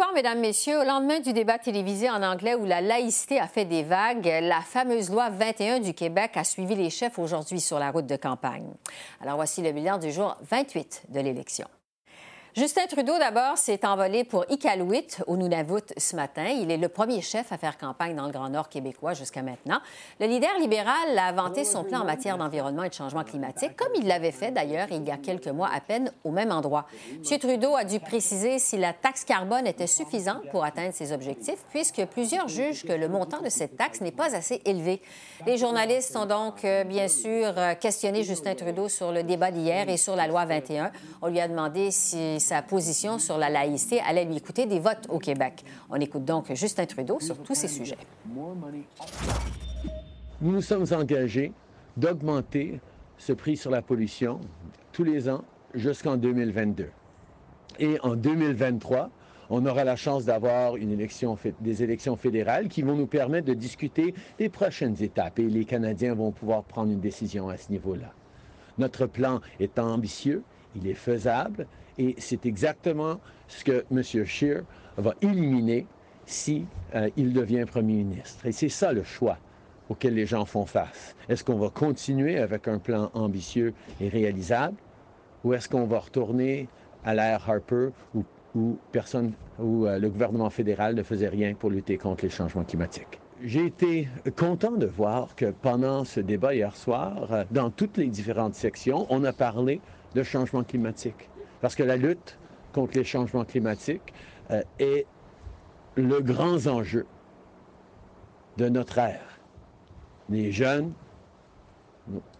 Bonsoir, Mesdames, Messieurs. Au lendemain du débat télévisé en anglais où la laïcité a fait des vagues, la fameuse loi 21 du Québec a suivi les chefs aujourd'hui sur la route de campagne. Alors voici le bilan du jour 28 de l'élection. Justin Trudeau, d'abord, s'est envolé pour Iqaluit, au Nunavut, ce matin. Il est le premier chef à faire campagne dans le Grand Nord québécois jusqu'à maintenant. Le leader libéral a vanté son plan en matière d'environnement et de changement climatique, comme il l'avait fait d'ailleurs il y a quelques mois à peine au même endroit. M. Trudeau a dû préciser si la taxe carbone était suffisante pour atteindre ses objectifs, puisque plusieurs jugent que le montant de cette taxe n'est pas assez élevé. Les journalistes ont donc, euh, bien sûr, euh, questionné Justin Trudeau sur le débat d'hier et sur la loi 21. On lui a demandé si sa position sur la laïcité allait lui coûter des votes au Québec. On écoute donc Justin Trudeau sur tous ces sujets. Nous nous sommes engagés d'augmenter ce prix sur la pollution tous les ans jusqu'en 2022. Et en 2023, on aura la chance d'avoir une élection, des élections fédérales qui vont nous permettre de discuter des prochaines étapes et les Canadiens vont pouvoir prendre une décision à ce niveau-là. Notre plan est ambitieux, il est faisable et c'est exactement ce que M. Scheer va éliminer si euh, il devient premier ministre. Et c'est ça le choix auquel les gens font face. Est-ce qu'on va continuer avec un plan ambitieux et réalisable ou est-ce qu'on va retourner à l'ère Harper où, personne, où euh, le gouvernement fédéral ne faisait rien pour lutter contre les changements climatiques? J'ai été content de voir que pendant ce débat hier soir, euh, dans toutes les différentes sections, on a parlé de changement climatique. Parce que la lutte contre les changements climatiques euh, est le grand enjeu de notre ère. Les jeunes,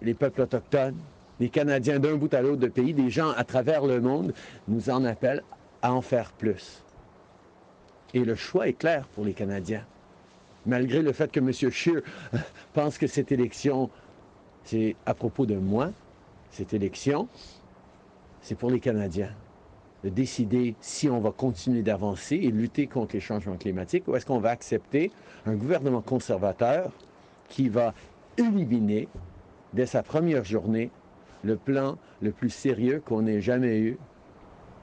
les peuples autochtones, les Canadiens d'un bout à l'autre de pays, des gens à travers le monde nous en appellent à en faire plus. Et le choix est clair pour les Canadiens. Malgré le fait que M. Scheer pense que cette élection, c'est à propos de moi, cette élection, c'est pour les Canadiens de décider si on va continuer d'avancer et lutter contre les changements climatiques ou est-ce qu'on va accepter un gouvernement conservateur qui va éliminer dès sa première journée le plan le plus sérieux qu'on ait jamais eu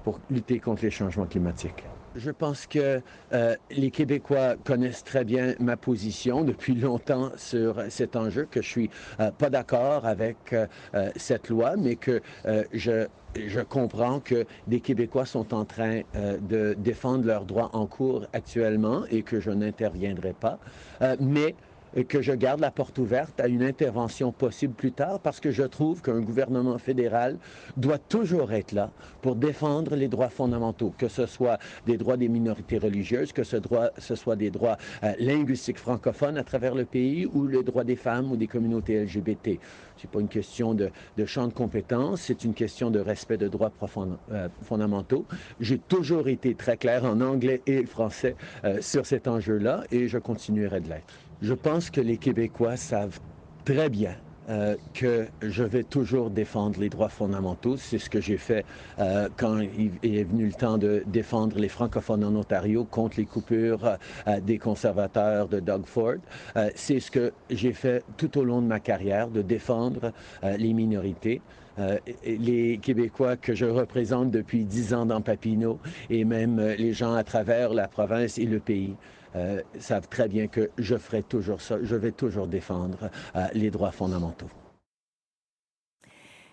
pour lutter contre les changements climatiques? Je pense que euh, les Québécois connaissent très bien ma position depuis longtemps sur cet enjeu, que je suis euh, pas d'accord avec euh, cette loi, mais que je je comprends que des Québécois sont en train de défendre leurs droits en cours actuellement et que je n'interviendrai pas. mais que je garde la porte ouverte à une intervention possible plus tard parce que je trouve qu'un gouvernement fédéral doit toujours être là pour défendre les droits fondamentaux, que ce soit des droits des minorités religieuses, que ce, droit, soit des droits euh, linguistiques francophones à travers le pays ou les droits des femmes ou des communautés LGBT. Ce n'est pas une question de, champ de compétences, c'est une question de respect de droits euh, fondamentaux. J'ai toujours été très clair en anglais et français euh, sur cet enjeu-là et je continuerai de l'être. Je pense que les Québécois savent très bien euh, que je vais toujours défendre les droits fondamentaux. C'est ce que j'ai fait euh, quand il est venu le temps de défendre les francophones en Ontario contre les coupures euh, des conservateurs de Doug Ford. C'est ce que j'ai fait tout au long de ma carrière, de défendre les minorités. les Québécois que je représente depuis dix ans dans Papineau et même les gens à travers la province et le pays savent très bien que je ferai toujours ça, je vais toujours défendre euh, les droits fondamentaux.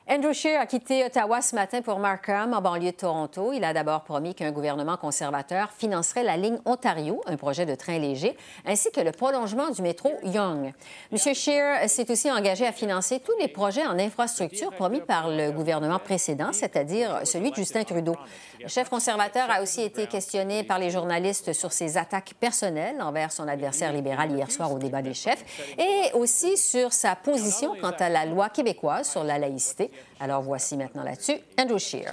Andrew Scheer a quitté Ottawa ce matin pour Markham, en banlieue de Toronto. Il a d'abord promis qu'un gouvernement conservateur financerait la ligne Ontario, un projet de train léger, ainsi que le prolongement du métro Young. M. Scheer s'est aussi engagé à financer tous les projets en infrastructure promis par le gouvernement précédent, c'est-à-dire celui de Justin Trudeau. Le chef conservateur a aussi été questionné par les journalistes sur ses attaques personnelles envers son adversaire libéral hier soir au débat des chefs et aussi sur sa position quant à la loi québécoise sur la laïcité. Alors voici maintenant là-dessus Andrew Scheer.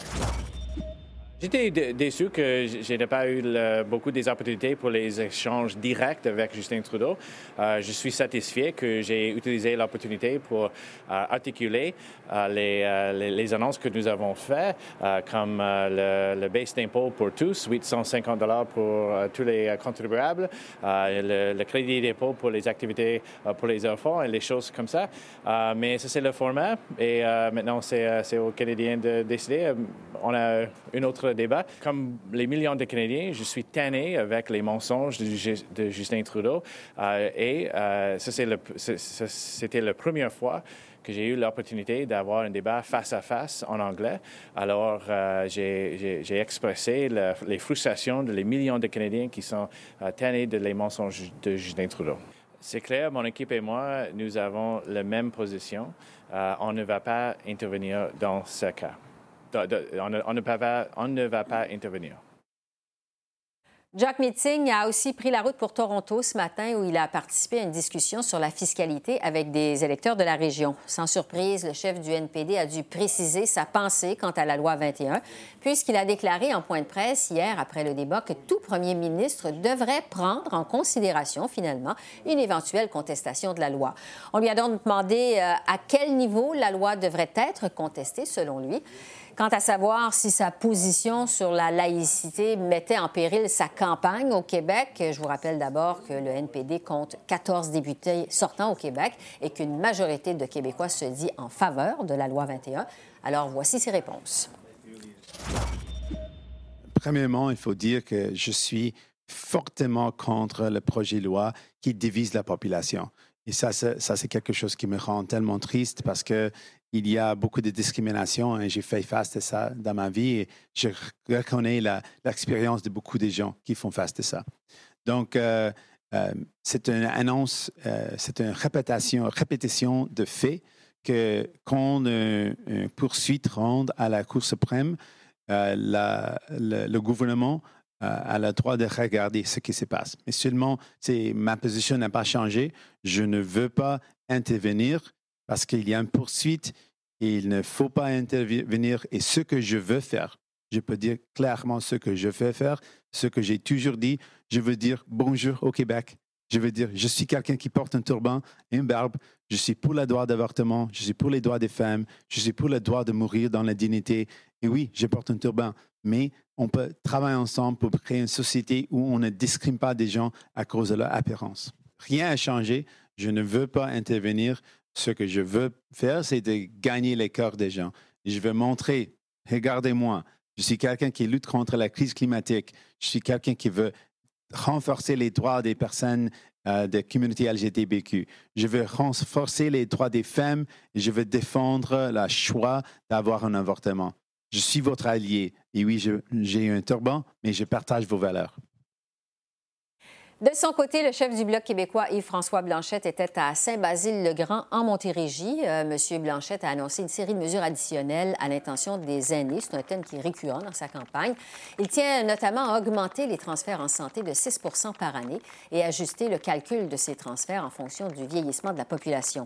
J'étais déçu que je n'ai pas eu beaucoup des opportunités pour les échanges directs avec Justin Trudeau. Euh, je suis satisfait que j'ai utilisé l'opportunité pour euh, articuler euh, les, annonces que nous avons faites, comme le, le base d'impôt pour tous, 850 dollars pour tous les contribuables, le, crédit d'impôt pour les activités pour les enfants et les choses comme ça. mais ça, c'est le format et maintenant, c'est aux Canadiens de décider. On a une autre débat. Comme les millions de Canadiens, je suis tanné avec les mensonges de, Justin Trudeau. Euh, et euh, c'était la première fois que j'ai eu l'opportunité d'avoir un débat face à face en anglais. Alors, euh, j'ai expressé les frustrations de les millions de Canadiens qui sont tannés de les mensonges de Justin Trudeau. C'est clair, mon équipe et moi, nous avons la même position. on ne va pas intervenir dans ce cas on, ne, va pas intervenir. Jack Meeting a aussi pris la route pour Toronto ce matin où il a participé à une discussion sur la fiscalité avec des électeurs de la région. Sans surprise, le chef du NPD a dû préciser sa pensée quant à la loi 21, puisqu'il a déclaré en point de presse hier après le débat que tout premier ministre devrait prendre en considération finalement une éventuelle contestation de la loi. On lui a donc demandé euh, à quel niveau la loi devrait être contestée selon lui. Quant à savoir si sa position sur la laïcité mettait en péril sa campagne au Québec, je vous rappelle d'abord que le NPD compte 14 députés sortant au Québec et qu'une majorité de Québécois se dit en faveur de la loi 21. Alors voici ses réponses. Premièrement, il faut dire que je suis fortement contre le projet de loi qui divise la population. Et ça c'est quelque chose qui me rend tellement triste parce que il y a beaucoup de discrimination et j'ai fait face à ça dans ma vie et je reconnais l'expérience de beaucoup de gens qui font face à ça. Donc, euh, euh, c'est une annonce, euh, c'est une répétition, répétition de faits que quand une, poursuite rentre à la Cour suprême, le, gouvernement a le droit de regarder ce qui se passe. Mais seulement, ma position n'a pas changé. Je ne veux pas intervenir parce qu'il y a une poursuite et il ne faut pas intervenir. Et ce que je veux faire, je peux dire clairement ce que je veux faire, ce que j'ai toujours dit, je veux dire bonjour au Québec. Je veux dire, je suis quelqu'un qui porte un turban, une barbe. Je suis pour le droit d'avortement, je suis pour les droits des femmes, je suis pour le droit de mourir dans la dignité. Et oui, je porte un turban, mais on peut travailler ensemble pour créer une société où on ne discrimine pas des gens à cause de leur apparence. Rien n'a changé. Je ne veux pas intervenir ce que je veux faire, c'est de gagner les cœurs des gens. je veux montrer, regardez-moi, je suis quelqu'un qui lutte contre la crise climatique. Je suis quelqu'un qui veut renforcer les droits des personnes euh, de communauté LGBTQ. Je veux renforcer les droits des femmes et je veux défendre le choix d'avoir un avortement. Je suis votre allié. Et oui, j'ai un turban, mais je partage vos valeurs. De son côté, le chef du Bloc québécois, Yves-François Blanchette, était à Saint-Basile-le-Grand, en Montérégie. Euh, Monsieur Blanchette a annoncé une série de mesures additionnelles à l'intention des aînés. C'est un thème qui est récurrent dans sa campagne. Il tient notamment à augmenter les transferts en santé de 6% par année et ajuster le calcul de ces transferts en fonction du vieillissement de la population.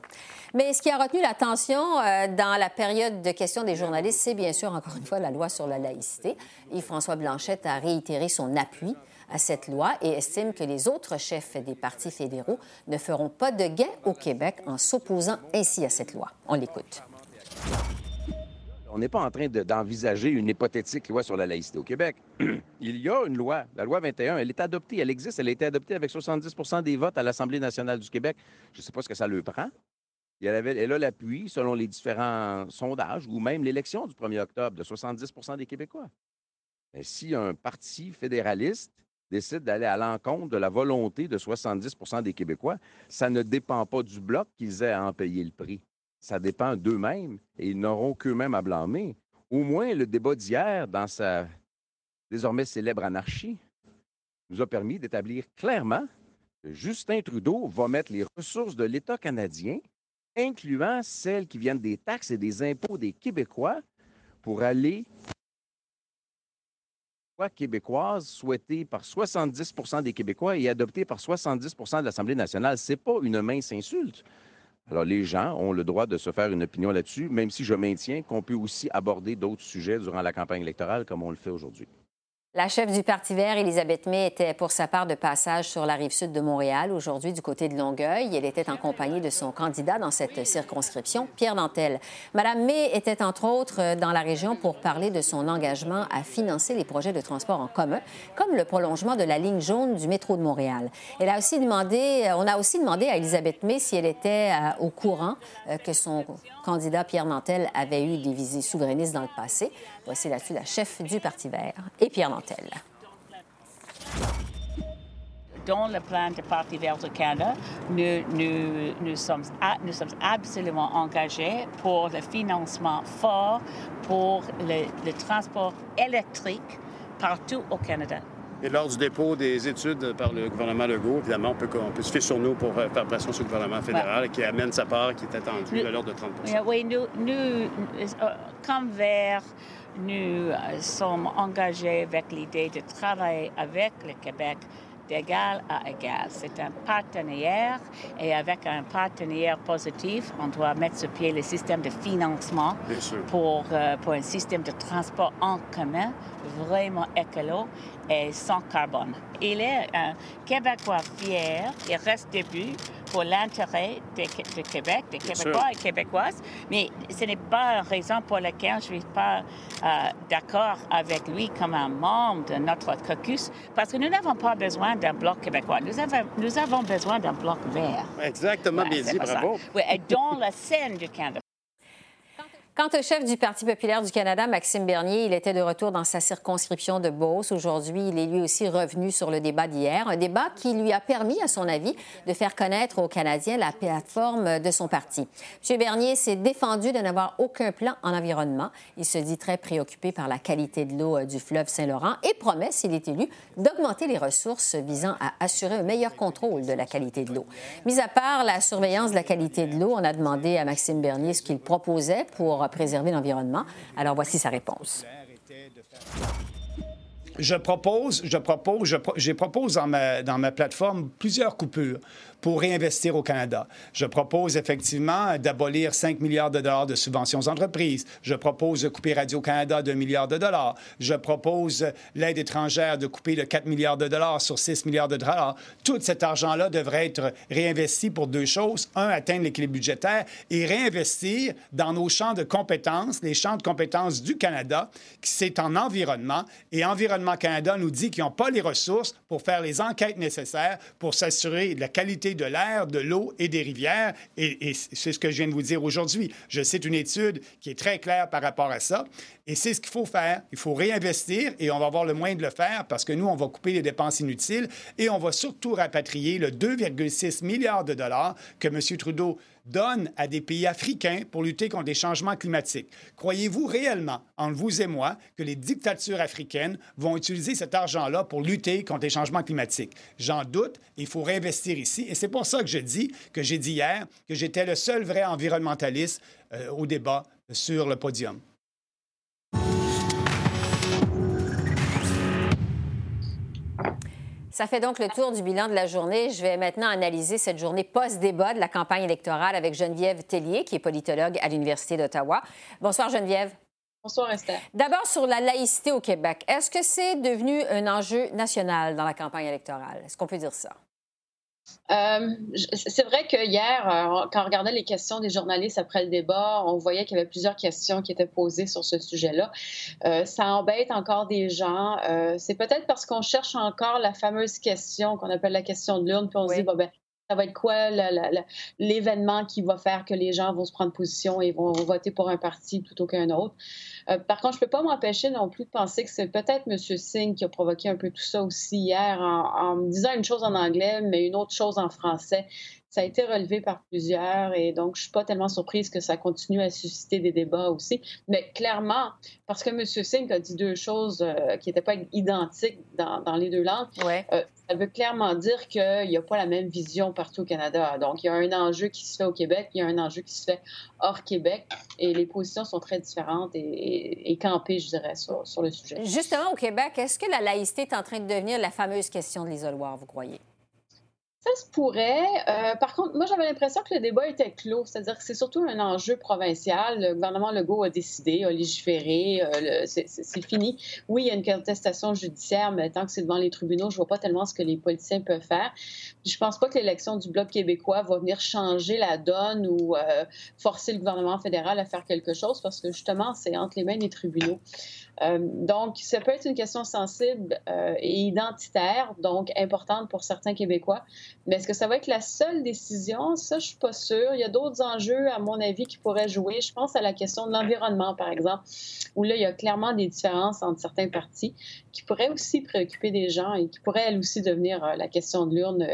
Mais ce qui a retenu l'attention euh, dans la période de questions des journalistes, c'est bien sûr, encore une fois, la loi sur la laïcité. Yves-François Blanchette a réitéré son appui à cette loi et estime que les autres chefs des partis fédéraux ne feront pas de gain au Québec en s'opposant ainsi à cette loi. On l'écoute. On n'est pas en train d'envisager une hypothétique loi sur la laïcité au Québec. Il y a une loi, la loi 21, elle est adoptée, elle existe, elle a été adoptée avec 70 des votes à l'Assemblée nationale du Québec. Je ne sais pas ce que ça le prend. Elle, avait, elle a l'appui, selon les différents sondages, ou même l'élection du 1er octobre, de 70 des Québécois. Mais si un parti fédéraliste décide d'aller à l'encontre de la volonté de 70% des Québécois, ça ne dépend pas du bloc qu'ils aient à en payer le prix. Ça dépend d'eux-mêmes et ils n'auront qu'eux-mêmes à blâmer. Au moins, le débat d'hier, dans sa désormais célèbre anarchie, nous a permis d'établir clairement que Justin Trudeau va mettre les ressources de l'État canadien, incluant celles qui viennent des taxes et des impôts des Québécois, pour aller québécoise souhaitée par 70 des Québécois et adoptée par 70% de l'Assemblée nationale. Ce n'est pas une mince insulte. Alors, les gens ont le droit de se faire une opinion là-dessus, même si je maintiens qu'on peut aussi aborder d'autres sujets durant la campagne électorale comme on le fait aujourd'hui. La chef du Parti vert, Elisabeth May, était pour sa part de passage sur la rive sud de Montréal, aujourd'hui du côté de Longueuil. Elle était en compagnie de son candidat dans cette circonscription, Pierre Nantel. Madame May était entre autres dans la région pour parler de son engagement à financer les projets de transport en commun, comme le prolongement de la ligne jaune du métro de Montréal. Elle a aussi demandé, on a aussi demandé à Elisabeth May si elle était euh, au courant euh, que son candidat Pierre Nantel avait eu des visées souverainistes dans le passé. Voici là-dessus la chef du Parti vert et Pierre Nantel. Dans le plan du Parti vert du Canada, nous, nous, nous, sommes, nous sommes absolument engagés pour le financement fort pour le, le transport électrique partout au Canada. Et lors du dépôt des études par le gouvernement Legault, évidemment, on peut, on peut se fier sur nous pour euh, faire pression sur le gouvernement fédéral ouais. qui amène sa part qui est attendue à l'ordre de 30 Oui, nous, nous euh, comme Vert, nous euh, sommes engagés avec l'idée de travailler avec le Québec d'égal à égal. C'est un partenaire et avec un partenaire positif, on doit mettre sur pied le système de financement pour, euh, pour un système de transport en commun vraiment écolo et sans carbone. Il est un Québécois fier, il reste début pour l'intérêt du Québec, des Québécois et Québécoises, mais ce n'est pas une raison pour laquelle je ne suis pas euh, d'accord avec lui comme un membre de notre caucus, parce que nous n'avons pas besoin d'un bloc québécois, nous avons, nous avons besoin d'un bloc vert. Exactement, Ouais, bien dit, bravo. Oui, et dans la scène du Canada. Quant au chef du Parti populaire du Canada, Maxime Bernier, il était de retour dans sa circonscription de Beauce. Aujourd'hui, il est lui aussi revenu sur le débat d'hier, un débat qui lui a permis, à son avis, de faire connaître aux Canadiens la plateforme de son parti. M. Bernier s'est défendu de n'avoir aucun plan en environnement. Il se dit très préoccupé par la qualité de l'eau euh, du fleuve Saint-Laurent et promet, s'il est élu, d'augmenter les ressources visant à assurer un meilleur contrôle de la qualité de l'eau. Mis à part la surveillance de la qualité de l'eau, on a demandé à Maxime Bernier ce qu'il proposait pour préserver l'environnement. Alors voici sa réponse. Je propose, je propose, je, pro- propose dans ma plateforme plusieurs coupures pour réinvestir au Canada. Je propose effectivement d'abolir 5 milliards de dollars de subventions aux entreprises. Je propose de couper Radio-Canada d'un milliard de dollars. Je propose l'aide étrangère de couper de 4 milliards de dollars sur 6 milliards de dollars. Tout cet argent-là devrait être réinvesti pour deux choses. Un, atteindre l'équilibre budgétaire et réinvestir dans nos champs de compétences, les champs de compétences du Canada, qui c'est en environnement. Et Environnement Canada nous dit qu'ils n'ont pas les ressources pour faire les enquêtes nécessaires pour s'assurer de la qualité de l'air, de l'eau et des rivières. Et, et c'est ce que je viens de vous dire aujourd'hui. Je cite une étude qui est très claire par rapport à ça. Et c'est ce qu'il faut faire. Il faut réinvestir et on va avoir le moyen de le faire parce que nous, on va couper les dépenses inutiles et on va surtout rapatrier le 2,6 milliards de dollars que M. Trudeau donne à des pays africains pour lutter contre les changements climatiques. Croyez-vous réellement, entre vous et moi, que les dictatures africaines vont utiliser cet argent-là pour lutter contre les changements climatiques? J'en doute. Il faut réinvestir ici. Et c'est pour ça que je dis, que j'ai dit hier, que j'étais le seul vrai environnementaliste euh, au débat sur le podium. Ça fait donc le tour du bilan de la journée. Je vais maintenant analyser cette journée post-débat de la campagne électorale avec Geneviève Tellier, qui est politologue à l'Université d'Ottawa. Bonsoir, Geneviève. Bonsoir, Esther. D'abord, sur la laïcité au Québec, est-ce que c'est devenu un enjeu national dans la campagne électorale? Est-ce qu'on peut dire ça? Euh, c'est vrai que hier, euh, quand on regardait les questions des journalistes après le débat, on voyait qu'il y avait plusieurs questions qui étaient posées sur ce sujet-là. Euh, ça embête encore des gens. Euh, c'est peut-être parce qu'on cherche encore la fameuse question qu'on appelle la question de l'urne, puis on se dit, bon, ben, ça va être quoi l'événement qui va faire que les gens vont se prendre position et vont voter pour un parti plutôt qu'un autre? Euh, par contre, je peux pas m'empêcher non plus de penser que c'est peut-être M. Singh qui a provoqué un peu tout ça aussi hier en, en disant une chose en anglais, mais une autre chose en français. Ça a été relevé par plusieurs et donc je suis pas tellement surprise que ça continue à susciter des débats aussi. Mais clairement, parce que M. Singh a dit deux choses euh, qui n'étaient pas identiques dans, dans les deux langues, euh, ça veut clairement dire qu'il n'y a pas la même vision partout au Canada. Donc, il y a un enjeu qui se fait au Québec, il y a un enjeu qui se fait hors Québec, et les positions sont très différentes et, et- et campées, je dirais, sur, sur le sujet. Justement, au Québec, est-ce que la laïcité est en train de devenir la fameuse question de l'isoloir, vous croyez? Ça se pourrait. Euh, par contre, moi, j'avais l'impression que le débat était clos, c'est-à-dire que c'est surtout un enjeu provincial. Le gouvernement Legault a décidé, a légiféré, euh, c'est fini. Oui, il y a une contestation judiciaire, mais tant que c'est devant les tribunaux, je vois pas tellement ce que les politiciens peuvent faire. Je pense pas que l'élection du Bloc québécois va venir changer la donne ou euh, forcer le gouvernement fédéral à faire quelque chose, parce que justement, c'est entre les mains des tribunaux. Donc, ça peut être une question sensible et identitaire, donc importante pour certains Québécois. Mais est-ce que ça va être la seule décision? Ça, je suis pas sûre. Il y a d'autres enjeux, à mon avis, qui pourraient jouer. Je pense à la question de l'environnement, par exemple, où là, il y a clairement des différences entre certains partis qui pourraient aussi préoccuper des gens et qui pourraient, elles aussi, devenir euh, la question de l'urne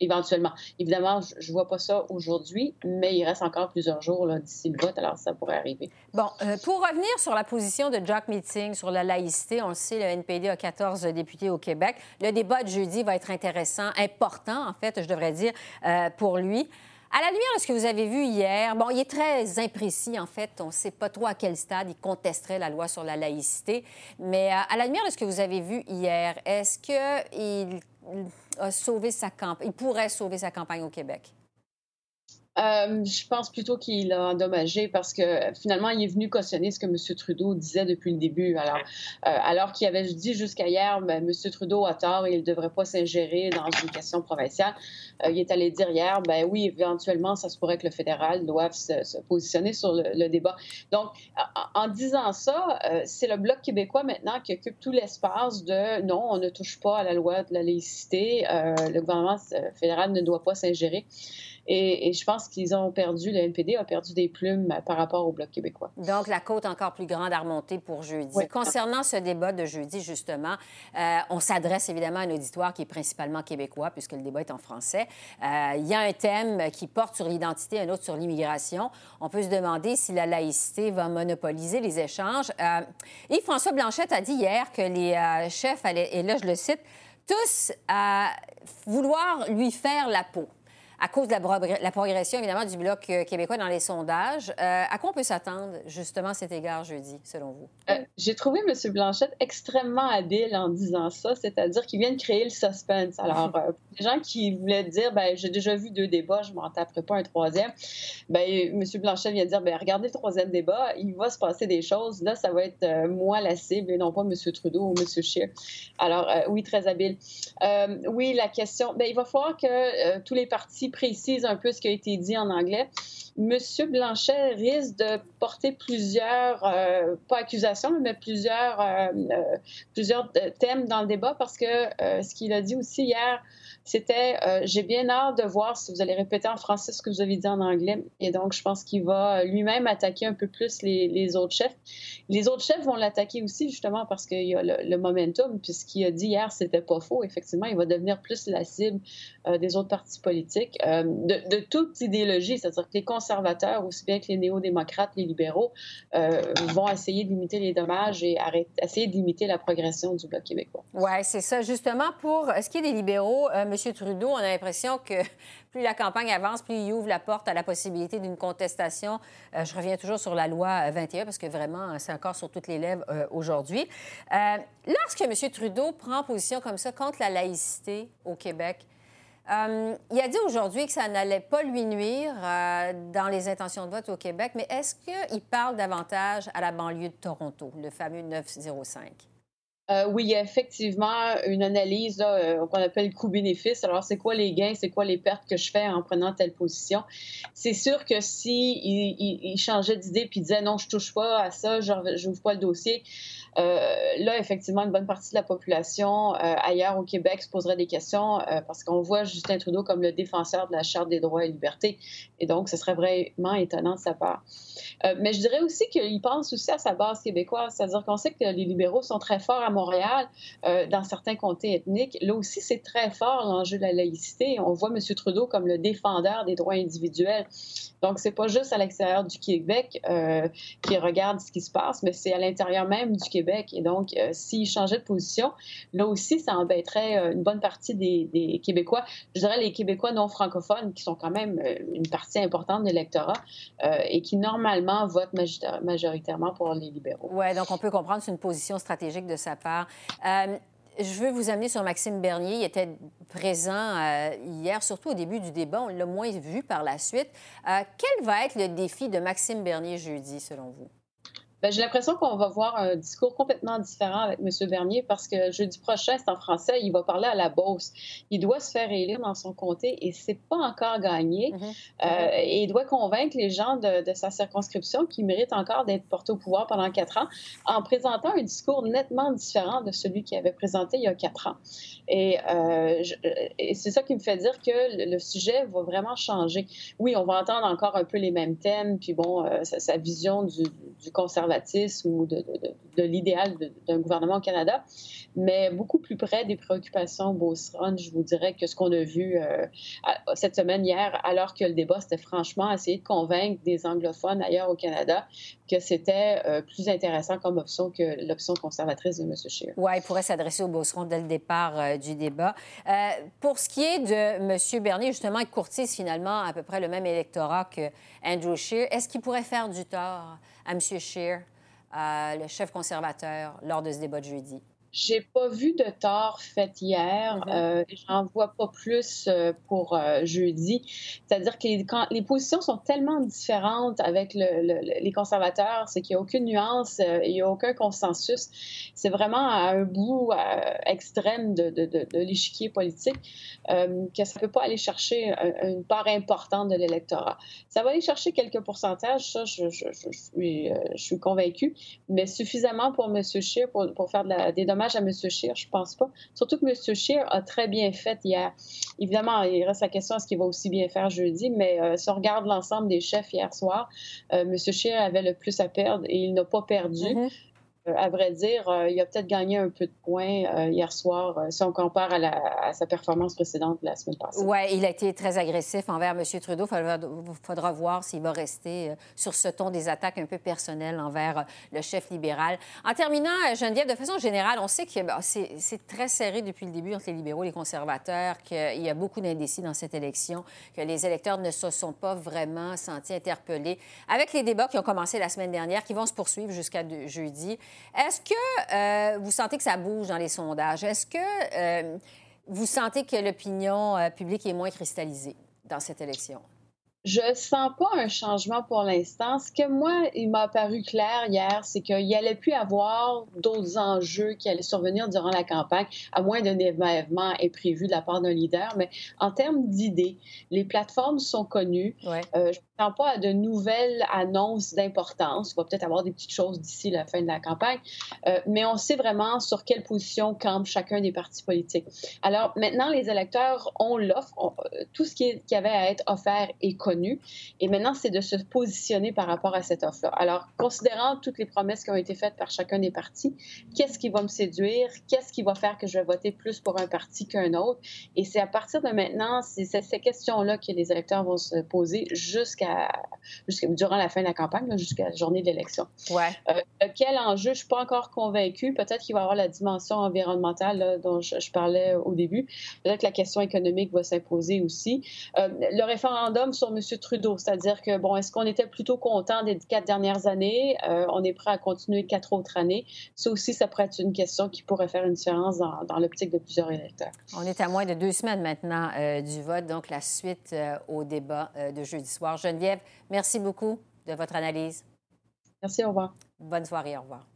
éventuellement. Évidemment, je ne vois pas ça aujourd'hui, mais il reste encore plusieurs jours d'ici le vote, alors ça pourrait arriver. Bon, pour revenir sur la position de Jack Meeting, sur la laïcité. On le sait, le NPD a 14 députés au Québec. Le débat de jeudi va être intéressant, important, en fait, je devrais dire, euh, pour lui. À la lumière de ce que vous avez vu hier, bon, il est très imprécis, en fait. On ne sait pas trop à quel stade il contesterait la loi sur la laïcité. Mais euh, à la lumière de ce que vous avez vu hier, est-ce qu'il a sa campagne, il pourrait sauver sa campagne au Québec? Euh, je pense plutôt qu'il a endommagé parce que finalement, il est venu cautionner ce que M. Trudeau disait depuis le début. Alors, euh, alors qu'il avait dit jusqu'à hier, ben, M. Trudeau a tort, il ne devrait pas s'ingérer dans une question provinciale. Euh, il est allé dire hier, ben oui, éventuellement, ça se pourrait que le fédéral doive se, positionner sur le, débat. Donc, en, disant ça, c'est le Bloc québécois maintenant qui occupe tout l'espace de non, on ne touche pas à la loi de la laïcité, le gouvernement fédéral ne doit pas s'ingérer. Et, je pense qu'ils ont perdu, le NPD a perdu des plumes par rapport au Bloc québécois. Donc, la côte encore plus grande à remonter pour jeudi. Concernant ce débat de jeudi, justement, euh, on s'adresse évidemment à un auditoire qui est principalement québécois, puisque le débat est en français. Euh, il y a un thème qui porte sur l'identité, un autre sur l'immigration. On peut se demander si la laïcité va monopoliser les échanges. Euh, Yves-François Blanchette a dit hier que les chefs allaient, et là je le cite, tous à vouloir lui faire la peau à cause de la, progression, évidemment, du Bloc euh, québécois dans les sondages. Euh, à quoi on peut s'attendre, justement, à cet égard jeudi, selon vous? Euh, j'ai trouvé M. Blanchette extrêmement habile en disant ça, c'est-à-dire qu'il vient de créer le suspense. Alors, pour les gens qui voulaient dire, ben j'ai déjà vu deux débats, je m'en taperai pas un troisième, ben M. Blanchette vient de dire, ben regardez le troisième débat, il va se passer des choses. Là, ça va être moi la cible et non pas M. Trudeau ou M. Scheer. Alors, oui, très habile. oui, la question, ben il va falloir que tous les partis précise un peu ce qui a été dit en anglais. Monsieur Blanchet risque de porter plusieurs, euh, pas accusations, mais plusieurs, euh, euh, plusieurs thèmes dans le débat parce que ce qu'il a dit aussi hier, c'était J'ai bien hâte de voir si vous allez répéter en français ce que vous avez dit en anglais. Et donc, je pense qu'il va lui-même attaquer un peu plus les, autres chefs. Les autres chefs vont l'attaquer aussi, justement, parce qu'il y a le, momentum. Puis ce qu'il a dit hier, c'était pas faux. Effectivement, il va devenir plus la cible des autres partis politiques, de, toute idéologie, c'est-à-dire que les conservateurs, aussi bien que les néo-démocrates, les libéraux, euh, vont essayer de limiter les dommages et essayer de limiter la progression du Bloc québécois. Oui, c'est ça. Justement, pour ce qui est des libéraux, euh, M. Trudeau, on a l'impression que plus la campagne avance, plus il ouvre la porte à la possibilité d'une contestation. Euh, je reviens toujours sur la loi 21 parce que vraiment, c'est encore sur toutes les lèvres aujourd'hui. lorsque M. Trudeau prend position comme ça contre la laïcité au Québec, euh, il a dit aujourd'hui que ça n'allait pas lui nuire euh, dans les intentions de vote au Québec, mais est-ce qu'il parle davantage à la banlieue de Toronto, le fameux 905? Euh, oui, il y a effectivement une analyse qu'on appelle coût-bénéfice. Alors, c'est quoi les gains, c'est quoi les pertes que je fais en prenant telle position? C'est sûr que si il, changeait d'idée puis disait non, je touche pas à ça, je n'ouvre pas le dossier, euh, là, effectivement, une bonne partie de la population euh, ailleurs au Québec se poserait des questions euh, parce qu'on voit Justin Trudeau comme le défenseur de la Charte des droits et libertés. Et donc, ce serait vraiment étonnant de sa part. mais je dirais aussi qu'il pense aussi à sa base québécoise, c'est-à-dire qu'on sait que les libéraux sont très forts à Montréal, dans certains comtés ethniques. Là aussi, c'est très fort l'enjeu de la laïcité. On voit M. Trudeau comme le défendeur des droits individuels. Donc, c'est pas juste à l'extérieur du Québec euh, qui regarde ce qui se passe, mais c'est à l'intérieur même du Québec. Et donc, euh, s'il changeait de position, là aussi, ça embêterait euh, une bonne partie des, Québécois. Je dirais les Québécois non francophones, qui sont quand même une partie importante de l'électorat et qui, normalement, votent majoritairement pour les libéraux. Oui, donc on peut comprendre c'est une position stratégique de sa part. je veux vous amener sur Maxime Bernier. Il était présent euh, hier, surtout au début du débat. On l'a moins vu par la suite. Euh, quel va être le défi de Maxime Bernier jeudi, selon vous? Ben, j'ai l'impression qu'on va voir un discours complètement différent avec M. Bernier parce que jeudi prochain, c'est en français, il va parler à la Beauce. Il doit se faire élire dans son comté et c'est pas encore gagné. Mm-hmm. Euh, et il doit convaincre les gens de, sa circonscription qui méritent encore d'être portés au pouvoir pendant quatre ans en présentant un discours nettement différent de celui qu'il avait présenté il y a quatre ans. Et, euh, et c'est ça qui me fait dire que le, sujet va vraiment changer. Oui, on va entendre encore un peu les mêmes thèmes, puis bon, euh, sa, vision du, du ou de, l'idéal d'un gouvernement au Canada, mais beaucoup plus près des préoccupations Beauceron, je vous dirais, que ce qu'on a vu euh, cette semaine hier, alors que le débat, c'était franchement essayer de convaincre des anglophones ailleurs au Canada que c'était euh, plus intéressant comme option que l'option conservatrice de M. Scheer. Oui, il pourrait s'adresser au Beauceron dès le départ euh, du débat. pour ce qui est de M. Bernier, justement, il courtise finalement à peu près le même électorat que Andrew Scheer. Est-ce qu'il pourrait faire du tort à M. Scheer, le chef conservateur, lors de ce débat de jeudi? J'ai pas vu de tort fait hier. Mm-hmm. Euh, j'en vois pas plus euh, pour euh, jeudi. C'est-à-dire que quand les positions sont tellement différentes avec les conservateurs, c'est qu'il n'y a aucune nuance, il n'y a aucun consensus. C'est vraiment à un bout extrême de, de, l'échiquier politique que ça ne peut pas aller chercher une part importante de l'électorat. Ça va aller chercher quelques pourcentages, ça, je, je, je, suis, je suis convaincue, mais suffisamment pour M. Scheer pour, pour faire de la, des dommages à M. Scheer, je pense pas. Surtout que M. Scheer a très bien fait hier. Évidemment, il reste la question est-ce qu'il va aussi bien faire jeudi, mais euh, si on regarde l'ensemble des chefs hier soir, euh, M. Scheer avait le plus à perdre et il n'a pas perdu. Mm-hmm. À vrai dire, euh, il a peut-être gagné un peu de points euh, hier soir si on compare à, sa performance précédente la semaine passée. Oui, il a été très agressif envers M. Trudeau. Il faudra, voir s'il va rester sur ce ton des attaques un peu personnelles envers le chef libéral. En terminant, Geneviève, de façon générale, on sait que c'est très serré depuis le début entre les libéraux et les conservateurs, qu'il y a beaucoup d'indécis dans cette élection, que les électeurs ne se sont pas vraiment sentis interpellés. Avec les débats qui ont commencé la semaine dernière, qui vont se poursuivre jusqu'à jeudi, est-ce que euh, vous sentez que ça bouge dans les sondages? Est-ce que euh, vous sentez que l'opinion euh, publique est moins cristallisée dans cette élection? Je sens pas un changement pour l'instant. Ce que moi, il m'a paru clair hier, c'est qu'il allait plus avoir d'autres enjeux qui allaient survenir durant la campagne, à moins d'un événement imprévu de la part d'un leader. Mais en termes d'idées, les plateformes sont connues. Ouais. Euh, je ne pas de nouvelles annonces d'importance. Il va peut-être avoir des petites choses d'ici la fin de la campagne. Euh, mais on sait vraiment sur quelle position campe chacun des partis politiques. Alors maintenant, les électeurs ont l'offre. Tout ce qui, qui avait à être offert est connu et maintenant, c'est de se positionner par rapport à cette offre-là. Alors, considérant toutes les promesses qui ont été faites par chacun des partis, qu'est-ce qui va me séduire? Qu'est-ce qui va faire que je vais voter plus pour un parti qu'un autre? Et c'est à partir de maintenant, c'est ces questions-là que les électeurs vont se poser jusqu'à, durant la fin de la campagne, jusqu'à la journée de l'élection. Ouais. Euh, quel enjeu? Je suis pas encore convaincue. Peut-être qu'il va y avoir la dimension environnementale dont je, parlais au début. Peut-être que la question économique va s'imposer aussi. Euh, le référendum sur M. Trudeau, c'est-à-dire que, bon, est-ce qu'on était plutôt content des quatre dernières années? Euh, on est prêt à continuer quatre autres années. Ça aussi, ça pourrait être une question qui pourrait faire une différence dans, l'optique de plusieurs électeurs. On est à moins de deux semaines maintenant du vote, donc la suite au débat de jeudi soir. Geneviève, merci beaucoup de votre analyse. Merci, au revoir. Bonne soirée, au revoir.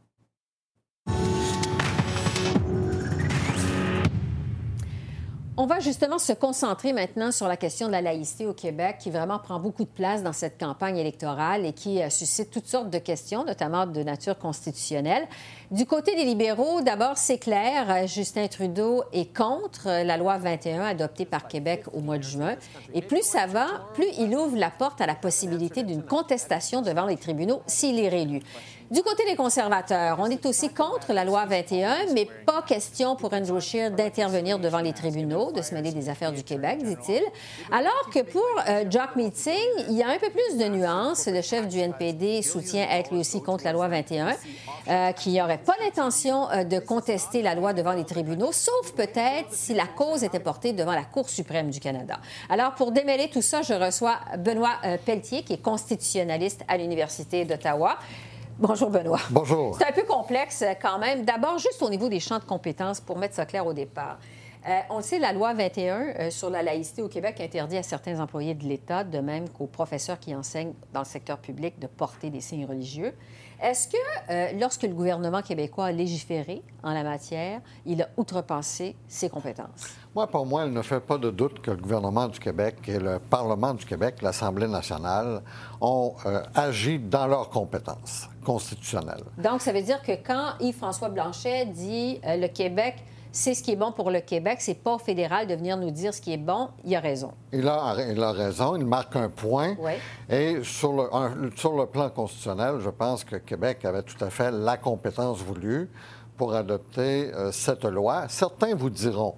On va justement se concentrer maintenant sur la question de la laïcité au Québec, qui vraiment prend beaucoup de place dans cette campagne électorale et qui euh, suscite toutes sortes de questions, notamment de nature constitutionnelle. Du côté des libéraux, d'abord, c'est clair, euh, Justin Trudeau est contre euh, la loi 21 adoptée par Québec au mois de juin. Et plus ça va, plus il ouvre la porte à la possibilité d'une contestation devant les tribunaux s'il est réélu. Du côté des conservateurs, on est aussi contre la loi 21, mais pas question pour Andrew Scheer d'intervenir devant les tribunaux, de se mêler des affaires du Québec, dit-il. Alors que pour euh, Jock Meeting, il y a un peu plus de nuances. Le chef du NPD soutient être lui aussi contre la loi 21, euh, qui n'aurait pas l'intention euh, de contester la loi devant les tribunaux, sauf peut-être si la cause était portée devant la Cour suprême du Canada. Alors, pour démêler tout ça, je reçois Benoît euh, Pelletier, qui est constitutionnaliste à l'Université d'Ottawa. Bonjour, Benoît. Bonjour. C'est un peu complexe quand même. D'abord, juste au niveau des champs de compétences, pour mettre ça clair au départ. Euh, on le sait, la loi 21 euh, sur la laïcité au Québec interdit à certains employés de l'État, de même qu'aux professeurs qui enseignent dans le secteur public, de porter des signes religieux. Est-ce que, euh, lorsque le gouvernement québécois a légiféré en la matière, il a outrepassé ses compétences? Moi, pour moi, il ne fait pas de doute que le gouvernement du Québec et le Parlement du Québec, l'Assemblée nationale, ont agi dans leurs compétences Donc, ça veut dire que quand Yves-François Blanchet dit le Québec c'est ce qui est bon pour le Québec. C'est pas fédéral de venir nous dire ce qui est bon. Il a raison. Il a, il a raison. Il marque un point. Oui. Et sur le, sur le plan constitutionnel, je pense que Québec avait tout à fait la compétence voulue pour adopter euh, cette loi. Certains vous diront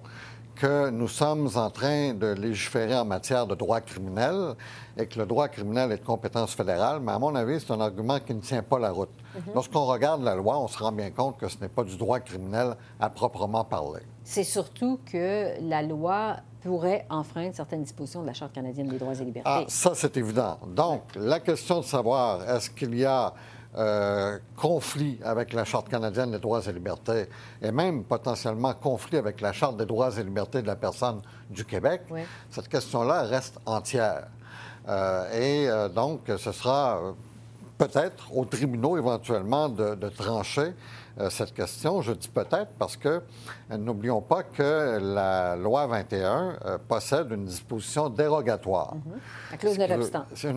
que nous sommes en train de légiférer en matière de droit criminel et que le droit criminel est de compétence fédérale, mais à mon avis, c'est un argument qui ne tient pas la route. Mhm. Lorsqu'on regarde la loi, on se rend bien compte que ce n'est pas du droit criminel à proprement parler. C'est surtout que la loi pourrait enfreindre certaines dispositions de la Charte canadienne des droits et libertés. Ah, ça, c'est évident. Donc, la question de savoir est-ce qu'il y a euh, conflit avec la Charte canadienne des droits et libertés et même potentiellement conflit avec la Charte des droits et libertés de la personne du Québec, cette question-là reste entière. Euh, et euh, donc, ce sera peut-être aux tribunaux éventuellement de, trancher euh, cette question. Je dis peut-être parce que n'oublions pas que la loi 21 possède une disposition dérogatoire. Mm-hmm. La clause de l'obstant. C'est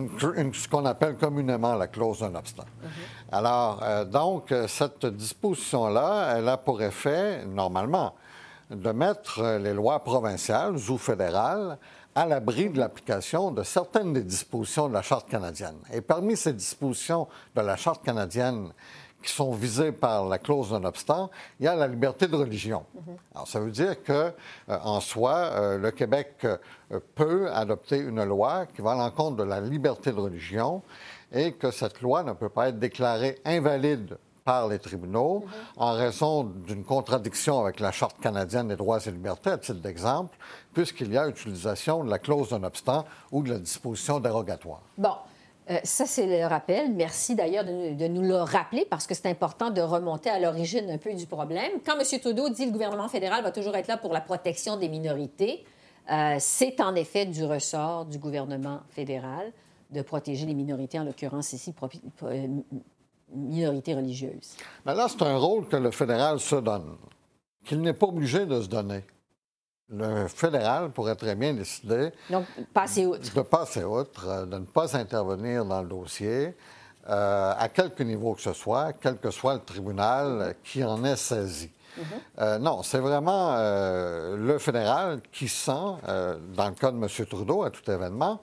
ce qu'on appelle communément la clause d'un obstant. Mm-hmm. Alors, donc, cette disposition-là, elle a pour effet, normalement, de mettre les lois provinciales ou fédérales à l'abri de l'application de certaines des dispositions de la Charte canadienne. Et parmi ces dispositions de la Charte canadienne qui sont visées par la clause d'un obstant, il y a la liberté de religion. Mhm. Alors, ça veut dire que, euh, en soi, euh, le Québec euh, peut adopter une loi qui va à l'encontre de la liberté de religion et que cette loi ne peut pas être déclarée invalide par les tribunaux mhm. en raison d'une contradiction avec la Charte canadienne des droits et libertés, à titre d'exemple, puisqu'il y a utilisation de la clause d'un obstant ou de la disposition dérogatoire. Bon. Euh, ça, c'est le rappel. Merci d'ailleurs de, nous le rappeler parce que c'est important de remonter à l'origine un peu du problème. Quand M. Trudeau dit que le gouvernement fédéral va toujours être là pour la protection des minorités, euh, c'est en effet du ressort du gouvernement fédéral de protéger les minorités, en l'occurrence ici euh, minorité religieuse. Mais là, c'est un rôle que le fédéral se donne, qu'il n'est pas obligé de se donner. Le fédéral pourrait très bien décider Donc, passer outre. de passer outre, euh, de ne pas intervenir dans le dossier, euh, à quelque niveau que ce soit, quel que soit le tribunal qui en est saisi. Mhm. Euh, non, c'est vraiment le fédéral qui sent, dans le cas de M. Trudeau, à tout événement,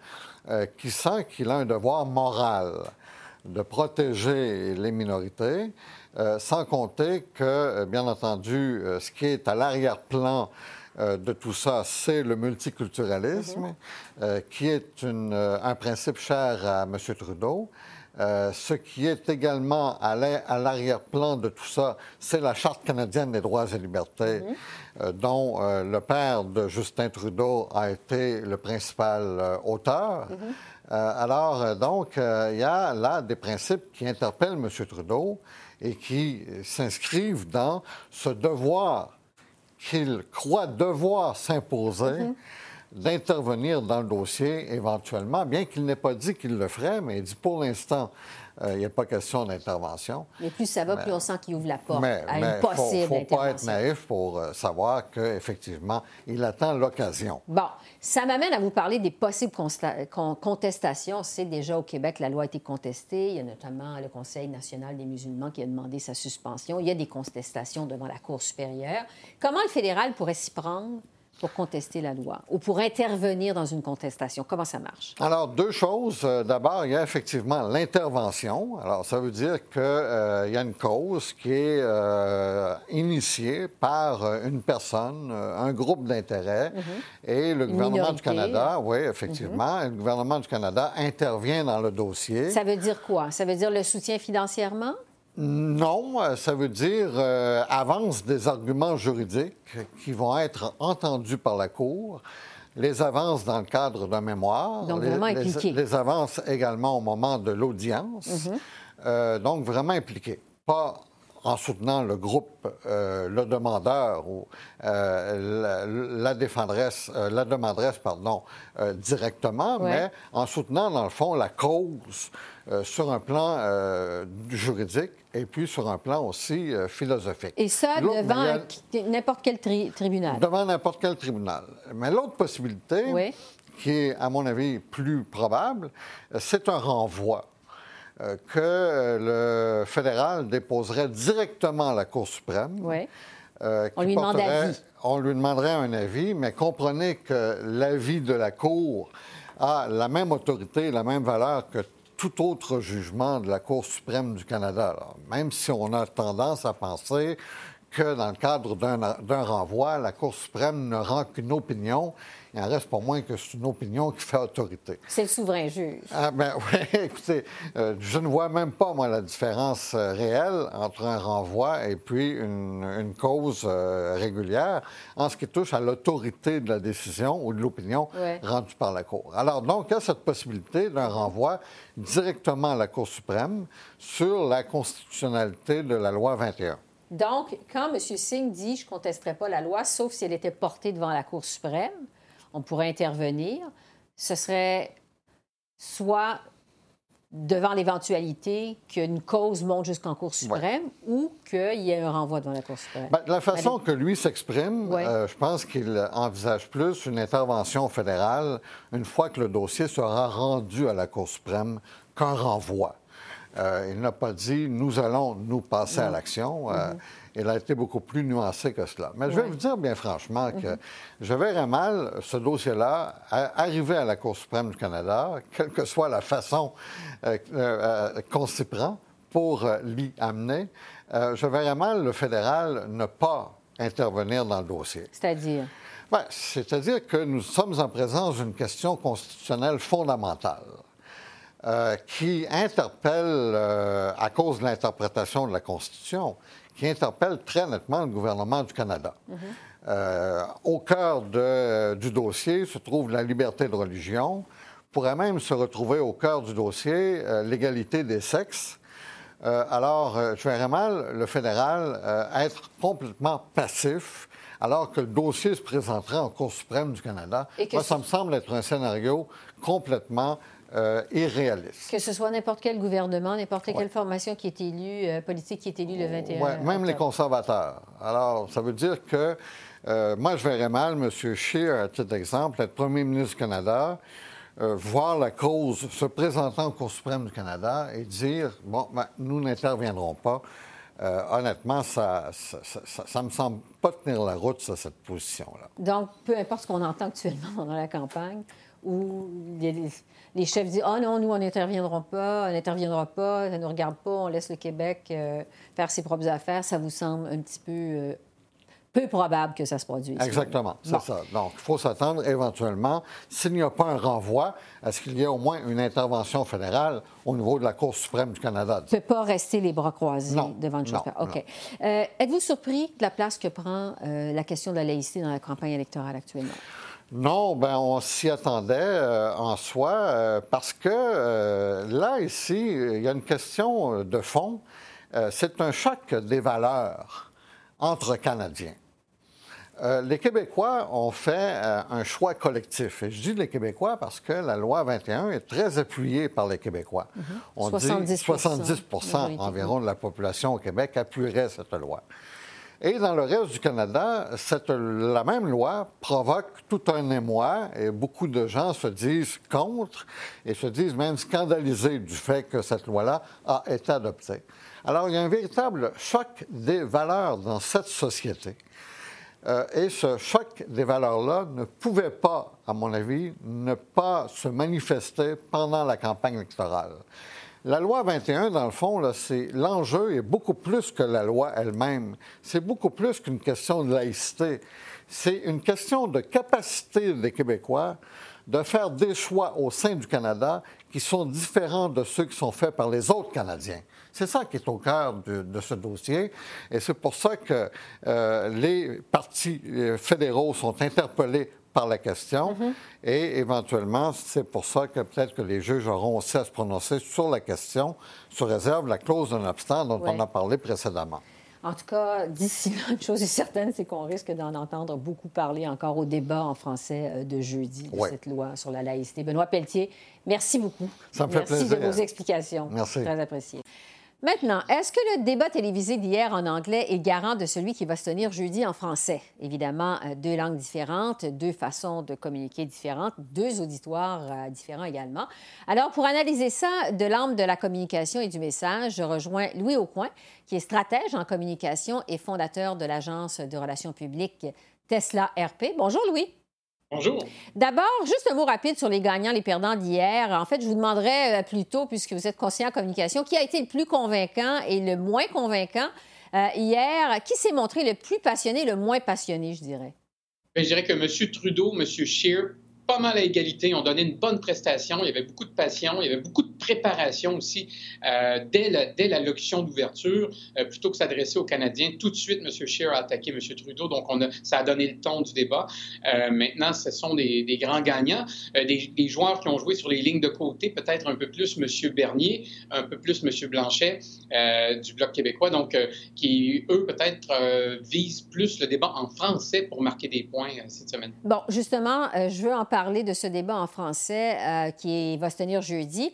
qui sent qu'il a un devoir moral de protéger les minorités, sans compter que, bien entendu, ce qui est à l'arrière-plan de tout ça, c'est le multiculturalisme, mm-hmm. qui est un principe cher à M. Trudeau. ce qui est également à l'arrière-plan de tout ça, c'est la Charte canadienne des droits et libertés, mm-hmm. dont le père de Justin Trudeau a été le principal auteur. Euh, alors, euh, donc, euh, il y a là des principes qui interpellent M. Trudeau et qui s'inscrivent dans ce devoir qu'il croit devoir s'imposer mm-hmm. d'intervenir dans le dossier éventuellement, bien qu'il n'ait pas dit qu'il le ferait, mais il dit pour l'instant, il n'y a pas question d'intervention. Mais plus ça va, plus on sent qu'il ouvre la porte à une possible Il ne faut pas être naïf pour savoir qu'effectivement, il attend l'occasion. Bon. Ça m'amène à vous parler des possibles contestations. C'est déjà au Québec, la loi a été contestée. Il y a notamment le Conseil national des musulmans qui a demandé sa suspension. Il y a des contestations devant la Cour supérieure. Comment le fédéral pourrait s'y prendre? Pour contester la loi ou pour intervenir dans une contestation? Comment ça marche? Alors, deux choses. Euh, d'abord, il y a effectivement l'intervention. Alors, ça veut dire qu'il euh, y a une cause qui est euh, initiée par une personne, un groupe d'intérêt, mm-hmm. et le gouvernement du Canada, oui, effectivement, mm-hmm. le gouvernement du Canada intervient dans le dossier. Ça veut dire quoi? Ça veut dire le soutien financièrement? Non, euh, ça veut dire euh, avance des arguments juridiques qui vont être entendus par la Cour, les avances dans le cadre d'un mémoire, Donc, les, les, les, avances également au moment de l'audience. Mhm. donc vraiment impliqué. Pas en soutenant le groupe, le demandeur ou la, la, défendresse, la demanderesse, pardon, directement, mais en soutenant, dans le fond, la cause sur un plan juridique et puis sur un plan aussi euh, philosophique. Et ça, devant n'importe quel tribunal. Devant n'importe quel tribunal. Mais l'autre possibilité, qui est, à mon avis, plus probable, c'est un renvoi euh, que le fédéral déposerait directement à la Cour suprême. Oui. Euh, on lui demanderait On lui demanderait un avis, mais comprenez que l'avis de la Cour a la même autorité, la même valeur que tout autre jugement de la Cour suprême du Canada. Même si on a tendance à penser que dans le cadre d'un renvoi, la Cour suprême ne rend qu'une opinion il en reste pas moins que c'est une opinion qui fait autorité. C'est le souverain juge. Ah, ben oui, écoutez, euh, je ne vois même pas, moi, la différence euh, réelle entre un renvoi et puis une, cause euh, régulière en ce qui touche à l'autorité de la décision ou de l'opinion rendue par la Cour. Alors, donc, il y a cette possibilité d'un renvoi directement à la Cour suprême sur la constitutionnalité de la loi 21. Donc, quand M. Singh dit je ne contesterai pas la loi, sauf si elle était portée devant la Cour suprême, on pourrait intervenir, ce serait soit devant l'éventualité qu'une cause monte jusqu'en Cour suprême ou qu'il y ait un renvoi devant la Cour suprême. Ben, la façon que lui s'exprime, euh, je pense qu'il envisage plus une intervention fédérale une fois que le dossier sera rendu à la Cour suprême qu'un renvoi. Euh, il n'a pas dit nous allons nous passer à l'action. Euh, mm-hmm. Il a été beaucoup plus nuancé que cela. Mais je vais vous dire bien franchement que mm-hmm. je verrais mal ce dossier-là arriver à la Cour suprême du Canada, quelle que soit la façon euh, qu'on s'y prend pour l'y amener. je verrais mal le fédéral ne pas intervenir dans le dossier. C'est-à-dire? Ben, c'est-à-dire que nous sommes en présence d'une question constitutionnelle fondamentale. Euh, qui interpelle, euh, à cause de l'interprétation de la Constitution, qui interpelle très nettement le gouvernement du Canada. Mhm. Euh, au cœur du dossier se trouve la liberté de religion, pourrait même se retrouver au cœur du dossier l'égalité des sexes. alors, je verrais mal le fédéral être complètement passif alors que le dossier se présenterait en Cour suprême du Canada. Moi, ça me semble être un scénario complètement euh. Que ce soit n'importe quel gouvernement, n'importe quelle formation qui est élue, euh, politique qui est élue le 21 ouais, même les conservateurs. Alors, ça veut dire que euh, moi, je verrais mal M. Scheer, à titre d'exemple, être premier ministre du Canada, voir la cause se présentant au Cour suprême du Canada et dire, bon, ben, nous n'interviendrons pas. honnêtement, ça ne me semble pas tenir la route, cette position-là. Donc, peu importe ce qu'on entend actuellement pendant la campagne, où les chefs disent Ah oh non, nous, on n'interviendra pas, on n'interviendra pas, ça ne nous regarde pas, on laisse le Québec euh, faire ses propres affaires, ça vous semble un petit peu. Euh, peu probable que ça se produise. Exactement, c'est ça. Donc, il faut s'attendre éventuellement, s'il n'y a pas un renvoi, à ce qu'il y ait au moins une intervention fédérale au niveau de la Cour suprême du Canada. ne peut pas rester les bras croisés devant une chose. OK. Euh, êtes-vous surpris de la place que prend la question de la laïcité dans la campagne électorale actuellement? Non, ben on s'y attendait euh, en soi euh, parce que euh, là, ici, il y a une question de fond. c'est un choc des valeurs entre Canadiens. les Québécois ont fait un choix collectif. Et je dis les Québécois parce que la loi 21 est très appuyée par les Québécois. Mm-hmm. On 70 dit 70 environ de la population au Québec appuierait cette loi. Et dans le reste du Canada, cette, la même loi provoque tout un émoi et beaucoup de gens se disent contre et se disent même scandalisés du fait que cette loi-là a été adoptée. Alors, il y a un véritable choc des valeurs dans cette société. Euh, et ce choc des valeurs-là ne pouvait pas, à mon avis, ne pas se manifester pendant la campagne électorale. La loi 21, dans le fond, l'enjeu est beaucoup plus que la loi elle-même. C'est beaucoup plus qu'une question de laïcité. C'est une question de capacité des Québécois de faire des choix au sein du Canada qui sont différents de ceux qui sont faits par les autres Canadiens. C'est ça qui est au cœur de, ce dossier. Et c'est pour ça que euh, les partis euh, fédéraux sont interpellés par la question. Mm-hmm. Et éventuellement, c'est pour ça que peut-être que les juges auront aussi à se prononcer sur la question, sous réserve la clause d'un abstent dont on a parlé précédemment. En tout cas, d'ici là, une chose est certaine, c'est qu'on risque d'en entendre beaucoup parler encore au débat en français euh, de jeudi de cette loi sur la laïcité. Benoît Pelletier, merci beaucoup. Ça me fait merci plaisir. de vos explications. Merci. Très apprécié. Maintenant, est-ce que le débat télévisé d'hier en anglais est garant de celui qui va se tenir jeudi en français? Évidemment, euh, deux langues différentes, deux façons de communiquer différentes, deux auditoires euh, différents également. Alors, pour analyser ça de l'âme de la communication et du message, je rejoins Louis Aucoin, qui est stratège en communication et fondateur de l'agence de relations publiques Tesla RP. Bonjour Louis. Bonjour. D'abord, juste un mot rapide sur les gagnants, les perdants d'hier. En fait, je vous demanderais euh, plutôt, puisque vous êtes conseiller en communication, qui a été le plus convaincant et le moins convaincant euh, hier? Qui s'est montré le plus passionné, le moins passionné, je dirais? Ben, je dirais que M. Trudeau, M. Scheer, pas mal à égalité. On donnait une bonne prestation. Il y avait beaucoup de passion. Il y avait beaucoup de préparation aussi euh, dès, la, dès l'allocution d'ouverture. Euh, plutôt que s'adresser aux Canadiens, tout de suite, M. Scheer a attaqué M. Trudeau. Donc, on a, ça a donné le ton du débat. Euh, maintenant, ce sont des, des grands gagnants. Des, joueurs qui ont joué sur les lignes de côté, peut-être un peu plus M. Bernier, un peu plus M. Blanchet du Bloc québécois. Donc, qui, eux, peut-être visent plus le débat en français pour marquer des points cette semaine. Bon, justement, je veux en parler de ce débat en français euh, qui va se tenir jeudi.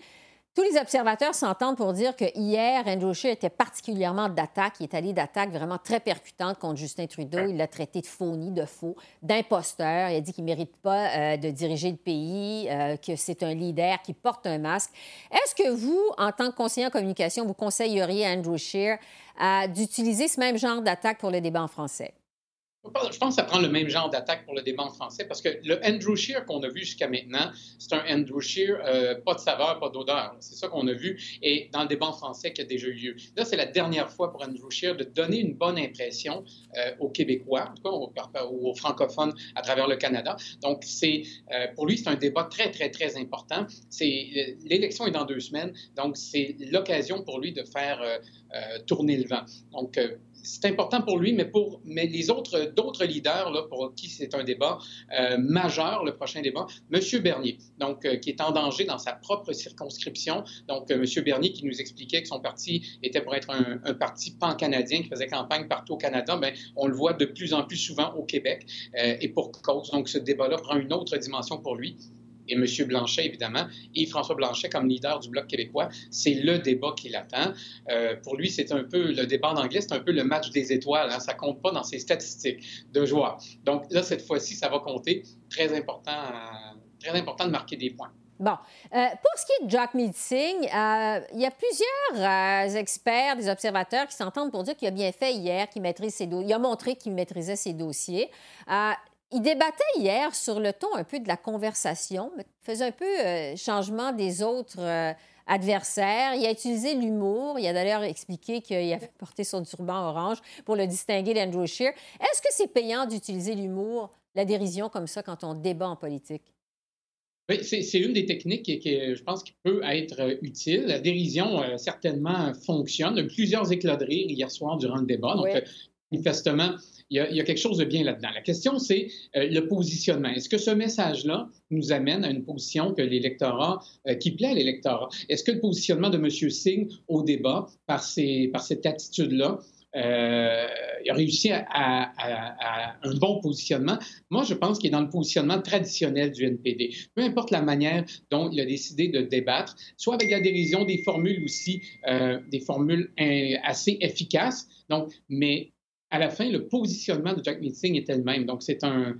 Tous les observateurs s'entendent pour dire que hier, Andrew Scheer était particulièrement d'attaque. Il est allé d'attaque vraiment très percutante contre Justin Trudeau. Il l'a traité de phony, de faux, d'imposteur. Il a dit qu'il ne mérite pas euh, de diriger le pays, euh, que c'est un leader qui porte un masque. Est-ce que vous, en tant que conseiller en communication, vous conseilleriez à Andrew Scheer euh, d'utiliser ce même genre d'attaque pour le débat en français? Je pense que ça prend le même genre d'attaque pour le débat en français parce que le Andrew Shear qu'on a vu jusqu'à maintenant, c'est un Andrew Shear, euh, pas de saveur, pas d'odeur. C'est ça qu'on a vu et dans le débat en français qui a déjà eu lieu. Là, c'est la dernière fois pour Andrew Shear de donner une bonne impression euh, aux Québécois, en tout cas aux, aux, francophones à travers le Canada. Donc, c'est euh, pour lui, c'est un débat très, très, très important. C'est l'élection est dans deux semaines, donc c'est l'occasion pour lui de faire euh, tourner le vent. Donc, c'est important pour lui, mais pour mais les autres d'autres leaders là, pour qui c'est un débat euh, majeur, le prochain débat, M. Bernier, donc euh, qui est en danger dans sa propre circonscription. Donc, euh, M. Bernier qui nous expliquait que son parti était pour être un, parti pan-canadien qui faisait campagne partout au Canada, mais on le voit de plus en plus souvent au Québec euh, et pour cause. Donc, ce débat-là prend une autre dimension pour lui et M. Blanchet, évidemment, et François Blanchet comme leader du Bloc québécois, c'est le débat qui l'attend. Euh, pour lui, c'est un peu, le débat en anglais, c'est un peu le match des étoiles. Hein, ça compte pas dans ses statistiques de joueurs. Donc là, cette fois-ci, ça va compter. Très important, très important de marquer des points. Bon. Euh, pour ce qui est de Jack Meeting, euh, il y a plusieurs experts, des observateurs qui s'entendent pour dire qu'il a bien fait hier, qu'il maîtrise ses. Il a montré qu'il maîtrisait ses dossiers. Euh, il débattait hier sur le ton un peu de la conversation, faisait un peu euh, changement des autres euh, adversaires. Il a utilisé l'humour. Il a d'ailleurs expliqué qu'il avait porté son turban orange pour le distinguer d'Andrew Scheer. Est-ce que c'est payant d'utiliser l'humour, la dérision comme ça quand on débat en politique? Oui, c'est une des techniques qui, qui, je pense, qui peut être utile. La dérision, euh, certainement, fonctionne. Il y a eu plusieurs éclats de rire hier soir durant le débat. Donc, oui. Manifestement, il y, a, quelque chose de bien là-dedans. La question, c'est euh, le positionnement. Est-ce que ce message-là nous amène à une position que l'électorat, euh, qui plaît à l'électorat? Est-ce que le positionnement de M. Singh au débat, par, ces, par cette attitude-là, euh, il a réussi à, un bon positionnement? Moi, je pense qu'il est dans le positionnement traditionnel du NPD. Peu importe la manière dont il a décidé de débattre, soit avec la dérision des formules aussi, euh, des formules assez efficaces. Donc, mais à la fin, le positionnement de Jack Meeting était le même. Donc, c'est un,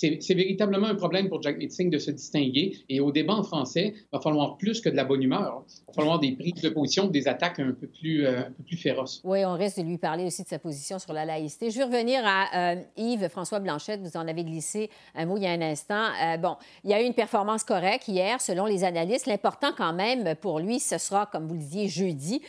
c'est véritablement un problème pour Jack Meeting de se distinguer. Et au débat en français, il va falloir plus que de la bonne humeur. Il va falloir des prises de position, des attaques un peu plus, euh, féroces. Oui, on risque de lui parler aussi de sa position sur la laïcité. Je veux revenir à euh, Yves-François Blanchette. Vous en avez glissé un mot il y a un instant. Euh, bon, il y a eu une performance correcte hier, selon les analystes. L'important quand même pour lui, ce sera, comme vous le disiez, jeudi.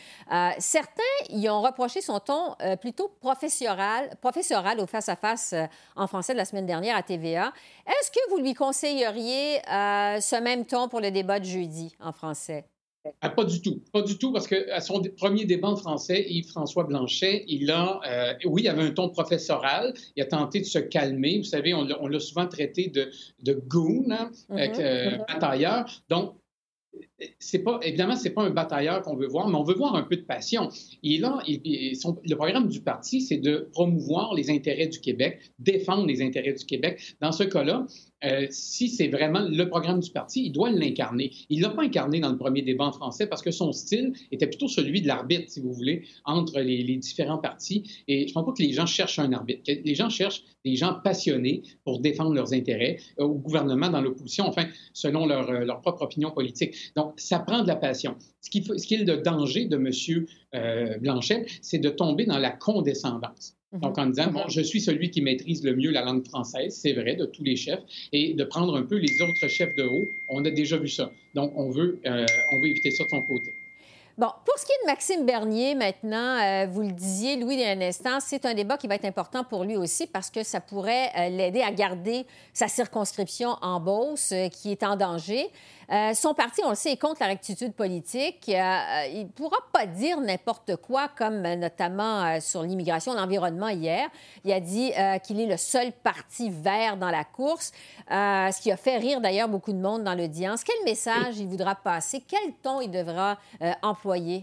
Certains y ont reproché son ton plutôt professoral, professoral au face-à-face -face, en français de la semaine dernière à TVA. Est-ce que vous lui conseilleriez euh, ce même ton pour le débat de jeudi en français? Ah, pas du tout. Pas du tout, parce qu'à son premier débat en français, Yves-François Blanchet, il a, euh, oui, il avait un ton professoral. Il a tenté de se calmer. Vous savez, on l'a souvent traité de, de goon, hein, euh, batailleur. Donc, c'est pas, évidemment, c'est pas un batailleur qu'on veut voir, mais on veut voir un peu de passion. Et là, le programme du parti, c'est de promouvoir les intérêts du Québec, défendre les intérêts du Québec. Dans ce cas-là, euh, si c'est vraiment le programme du parti, il doit l'incarner. Il ne l'a pas incarné dans le premier débat en français parce que son style était plutôt celui de l'arbitre, si vous voulez, entre les, différents partis. Et je ne pense pas que les gens cherchent un arbitre. Les gens cherchent des gens passionnés pour défendre leurs intérêts euh, au gouvernement, dans l'opposition, enfin, selon leur, euh, leur, propre opinion politique. Donc, ça prend de la passion. Ce qui, ce qui est le danger de M. Blanchet, c'est de tomber dans la condescendance. Donc, en disant, bon, je suis celui qui maîtrise le mieux la langue française, c'est vrai, de tous les chefs, et de prendre un peu les autres chefs de haut. On a déjà vu ça. Donc, on veut, euh, on veut éviter ça de son côté. Bon, pour ce qui est de Maxime Bernier, maintenant, euh, vous le disiez, Louis, il y a un instant, c'est un débat qui va être important pour lui aussi parce que ça pourrait euh, l'aider à garder sa circonscription en Beauce, qui est en danger. Euh, son parti, on le sait, est contre la rectitude politique. Euh, euh, il ne pourra pas dire n'importe quoi, comme notamment sur l'immigration, l'environnement hier. Il a dit qu'il est le seul parti vert dans la course, ce qui a fait rire d'ailleurs beaucoup de monde dans l'audience. Quel message il voudra passer? Quel ton il devra employer?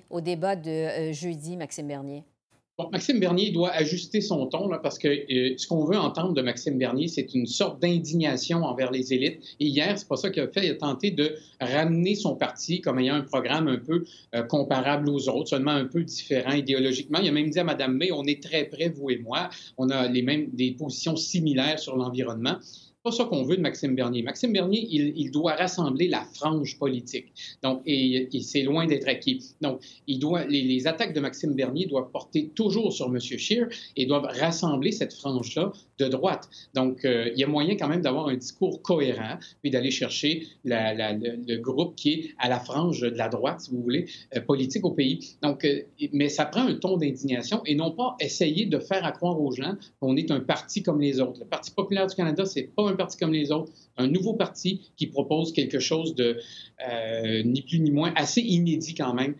Au débat de jeudi, Maxime Bernier? Maxime Bernier doit ajuster son ton parce que euh, ce qu'on veut entendre de Maxime Bernier, c'est une sorte d'indignation envers les élites. Et hier, c'est pas ça qu'il a fait. Il a tenté de ramener son parti comme ayant un programme un peu euh, comparable aux autres, seulement un peu différent idéologiquement. Il a même dit à Mme May, on est très près, vous et moi. On a les mêmes des positions similaires sur l'environnement pas ça qu'on veut de Maxime Bernier. Maxime Bernier, il, doit rassembler la frange politique. Donc, et, c'est loin d'être acquis. Donc, il doit, les, attaques de Maxime Bernier doivent porter toujours sur M. Scheer et doivent rassembler cette frange-là de droite. Donc, euh, il y a moyen quand même d'avoir un discours cohérent, puis d'aller chercher le, groupe qui est à la frange de la droite, si vous voulez, euh, politique au pays. Donc, euh, mais ça prend un ton d'indignation et non pas essayer de faire à croire aux gens qu'on est un parti comme les autres. Le Parti populaire du Canada, c'est pas un parti comme les autres, un nouveau parti qui propose quelque chose de ni plus ni moins assez inédit quand même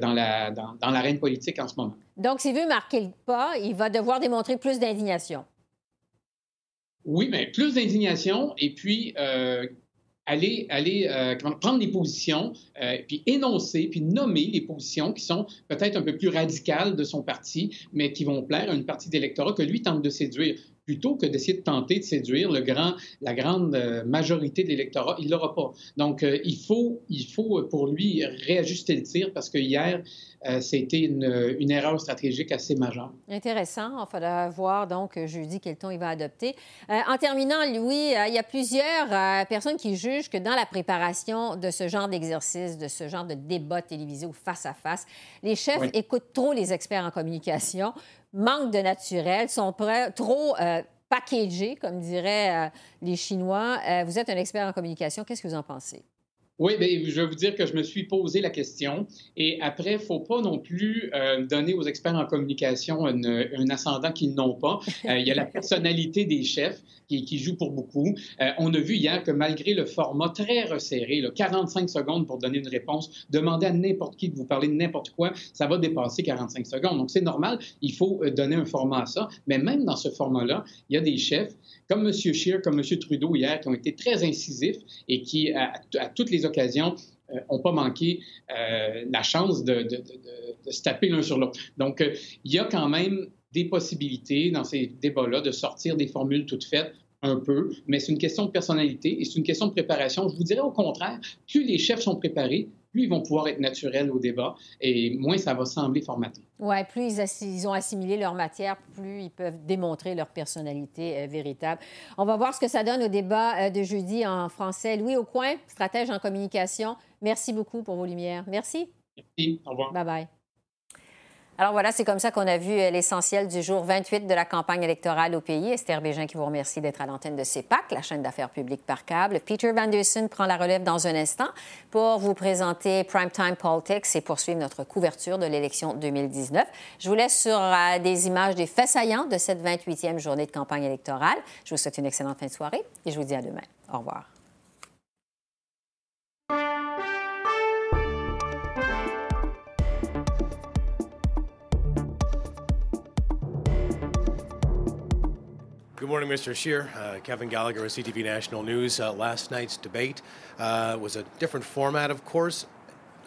dans la dans, dans l'arène politique en ce moment. Donc, s'il veut marquer le pas, il va devoir démontrer plus d'indignation. Oui, mais plus d'indignation et puis euh, aller, aller euh, prendre des positions, euh, puis énoncer, puis nommer les positions qui sont peut-être un peu plus radicales de son parti, mais qui vont plaire à une partie d'électorat que lui tente de séduire plutôt que d'essayer de tenter de séduire le grand, la grande majorité de l'électorat. Il ne l'aura pas. Donc, il, faut, il faut pour lui réajuster le tir parce que hier, euh, c'était une, une, erreur stratégique assez majeure. Intéressant. Il faudra voir donc jeudi quel ton il va adopter. Euh, en terminant, Louis, euh, il y a plusieurs personnes qui jugent que dans la préparation de ce genre d'exercice, de ce genre de débat télévisé ou face à face, les chefs écoutent trop les experts en communication, manquent de naturel, sont trop packagés, comme diraient les Chinois. vous êtes un expert en communication. Qu'est-ce que vous en pensez? Oui, bien, je vais vous dire que je me suis posé la question. Et après, il ne faut pas non plus euh, donner aux experts en communication un ascendant qu'ils n'ont pas. Euh, il y a la personnalité des chefs qui, joue pour beaucoup. Euh, on a vu hier que malgré le format très resserré, là, 45 secondes pour donner une réponse, demander à n'importe qui de vous parler de n'importe quoi, ça va dépasser 45 secondes. Donc, c'est normal, il faut donner un format à ça. Mais même dans ce format-là, il y a des chefs comme M. Scheer, comme M. Trudeau hier, qui ont été très incisifs et qui, à, toutes les occasions, n'ont euh, pas manqué euh, la chance de, se taper l'un sur l'autre. Donc, euh, il y a quand même des possibilités dans ces débats-là de sortir des formules toutes faites un peu, mais c'est une question de personnalité et c'est une question de préparation. Je vous dirais au contraire, plus les chefs sont préparés, plus ils vont pouvoir être naturels au débat et moins ça va sembler formaté. Oui, plus ils, ont assimilé leur matière, plus ils peuvent démontrer leur personnalité euh, véritable. On va voir ce que ça donne au débat euh, de jeudi en français. Louis Aucoin, stratège en communication, merci beaucoup pour vos lumières. Merci. Merci. Au revoir. Bye bye. Alors voilà, c'est comme ça qu'on a vu euh, l'essentiel du jour 28 de la campagne électorale au pays. Esther Bégin qui vous remercie d'être à l'antenne de CEPAC, la chaîne d'affaires publiques par câble. Peter Van prend la relève dans un instant pour vous présenter Primetime Politics et poursuivre notre couverture de l'élection 2019. Je vous laisse sur euh, des images des faits saillants de cette 28e journée de campagne électorale. Je vous souhaite une excellente fin de soirée et je vous dis à demain. Au revoir. Good morning, Mr. Scheer. Uh, Kevin Gallagher with CTV National News. Uh, last night's debate uh, was a different format, of course.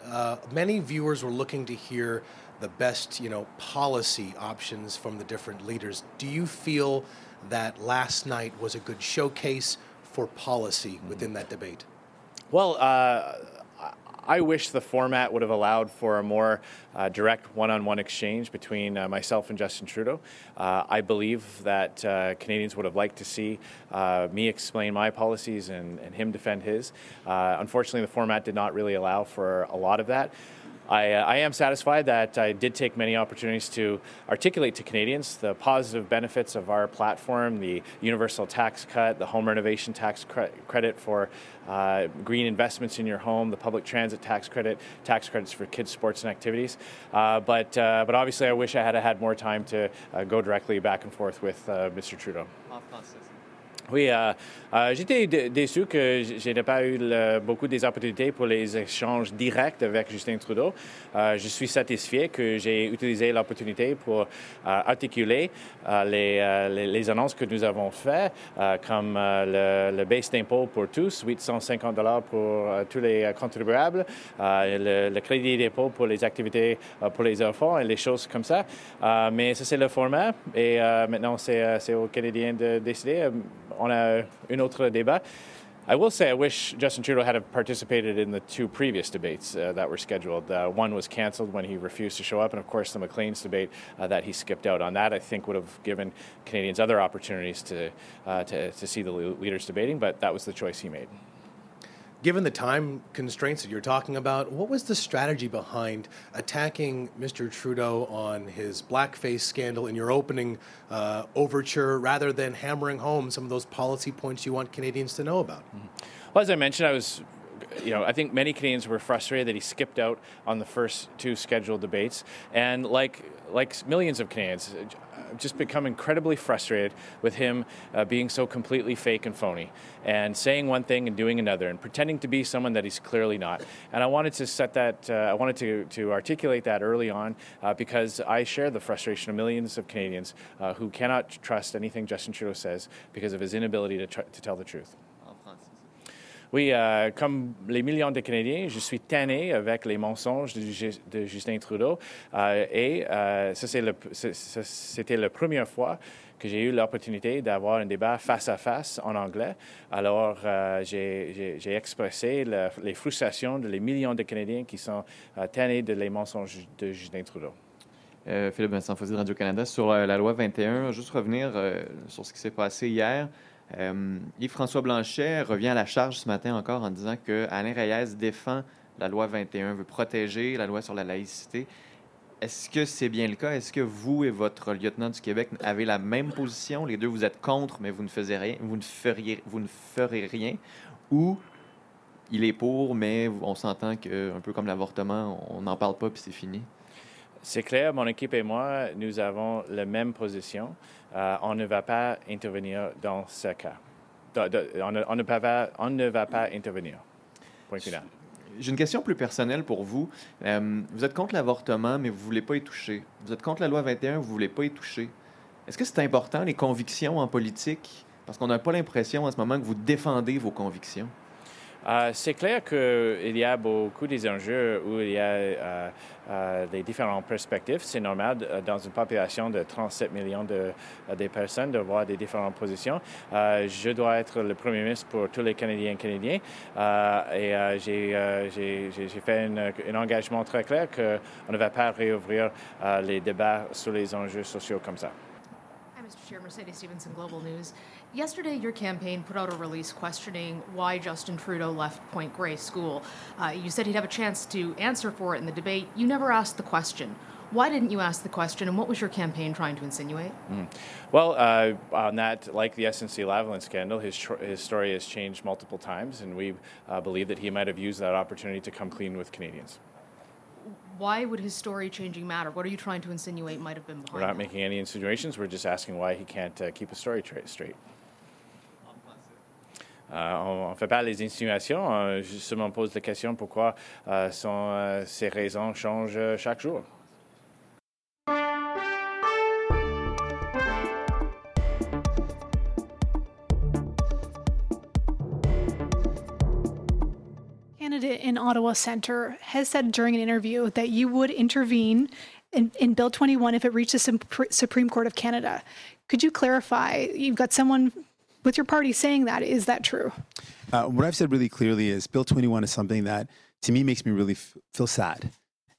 Uh, many viewers were looking to hear the best, you know, policy options from the different leaders. Do you feel that last night was a good showcase for policy within that debate? Well, uh, I wish the format would have allowed for a more uh, direct one on one exchange between uh, myself and Justin Trudeau. Uh, I believe that uh, Canadians would have liked to see uh, me explain my policies and, and him defend his. Unfortunately, the format did not really allow for a lot of that. I, uh, I, am satisfied that I did take many opportunities to articulate to Canadians the positive benefits of our platform, the universal tax cut, the home renovation tax cre- credit for uh, green investments in your home, the public transit tax credit, tax credits for kids' sports and activities. Uh, but, uh, but obviously, I wish I had had more time to uh, go directly back and forth with uh, Mr. Trudeau. Oui, euh, euh, j'étais déçu que je n'ai pas eu le, beaucoup des opportunités pour les échanges directs avec Justin Trudeau. Euh, je suis satisfait que j'ai utilisé l'opportunité pour euh, articuler euh, les, les, les, annonces que nous avons faites, comme le, le baisse d'impôt pour tous, 850 dollars pour tous les contribuables, le, le, crédit d'impôt pour les activités pour les enfants et les choses comme ça. mais ça, c'est le format et maintenant, c'est aux Canadiens de décider on a un autre débat. I will say I wish Justin Trudeau had participated in the two previous debates uh, that were scheduled. Uh, one was canceled when he refused to show up, and of course the Maclean's debate uh, that he skipped out on. That I think would have given Canadians other opportunities to, uh, to, to see the leaders debating, but that was the choice he made. Given the time constraints that you're talking about, what was the strategy behind attacking Mr. Trudeau on his blackface scandal in your opening uh, overture rather than hammering home some of those policy points you want Canadians to know about? Mm-hmm. Well, as I mentioned, I was you know, I think many Canadians were frustrated that he skipped out on the first two scheduled debates. And like like millions of Canadians, just become incredibly frustrated with him uh, being so completely fake and phony and saying one thing and doing another and pretending to be someone that he's clearly not. And I wanted to set that, uh, I wanted to, to articulate that early on uh, because I share the frustration of millions of Canadians uh, who cannot trust anything Justin Trudeau says because of his inability to, tr- to tell the truth. Oui, euh, comme les millions de Canadiens, je suis tanné avec les mensonges de, de Justin Trudeau. Euh, et euh, c'était la première fois que j'ai eu l'opportunité d'avoir un débat face à face en anglais. Alors, euh, j'ai expressé le, les frustrations de millions de Canadiens qui sont tannés de les mensonges de Justin Trudeau. Philippe Vincent Fosy de Radio-Canada. Sur la loi 21, juste revenir sur ce qui s'est passé hier. Euh, Yves-François Blanchet revient à la charge ce matin encore en disant que Alain Reyes défend la loi 21, veut protéger la loi sur la laïcité. Est-ce que c'est bien le cas? Est-ce que vous et votre lieutenant du Québec avez la même position? Les deux, vous êtes contre, mais vous ne, faisiez rien, vous ne, feriez, vous ne ferez rien? Ou il est pour, mais on s'entend qu'un peu comme l'avortement, on n'en parle pas puis c'est fini? C'est clair, mon équipe et moi, nous avons la même position. Euh, on ne va pas intervenir dans ce cas. on, ne, va pas intervenir. Point final. J'ai une question plus personnelle pour vous. Euh, vous êtes contre l'avortement, mais vous ne voulez pas y toucher. Vous êtes contre la loi 21, vous ne voulez pas y toucher. Est-ce que c'est important, les convictions en politique? Parce qu'on n'a pas l'impression en ce moment que vous défendez vos convictions. Euh, c'est clair qu'il y a beaucoup des enjeux où il y a euh, euh, des différentes perspectives. C'est normal dans une population de 37 millions de, personnes de voir des différentes positions. je dois être le premier ministre pour tous les Canadiens et Canadiens et j'ai fait un engagement très clair qu'on ne va pas réouvrir les débats sur les enjeux sociaux comme ça. Hi, Mr. Chair, Mercedes Stevenson, Global News. Yesterday, your campaign put out a release questioning why Justin Trudeau left Point Grey School. Uh, you said he'd have a chance to answer for it in the debate. You never asked the question. Why didn't you ask the question, and what was your campaign trying to insinuate? Mm. Well, uh, on that, like the SNC Lavalin scandal, his, tr- his story has changed multiple times, and we uh, believe that he might have used that opportunity to come clean with Canadians. Why would his story changing matter? What are you trying to insinuate might have been behind We're not that? making any insinuations. We're just asking why he can't uh, keep a story tra- straight. Euh, on ne fait pas les insinuations, hein. justement, on pose la question pourquoi euh, euh, ces raisons changent chaque jour? in Ottawa Center has said during an interview that you would intervene in, in Bill 21 if it reached the Supreme Court of Canada. Could you clarify? You've got someone with your party saying that. Is that true? Uh, what I've said really clearly is Bill 21 is something that to me makes me really f- feel sad.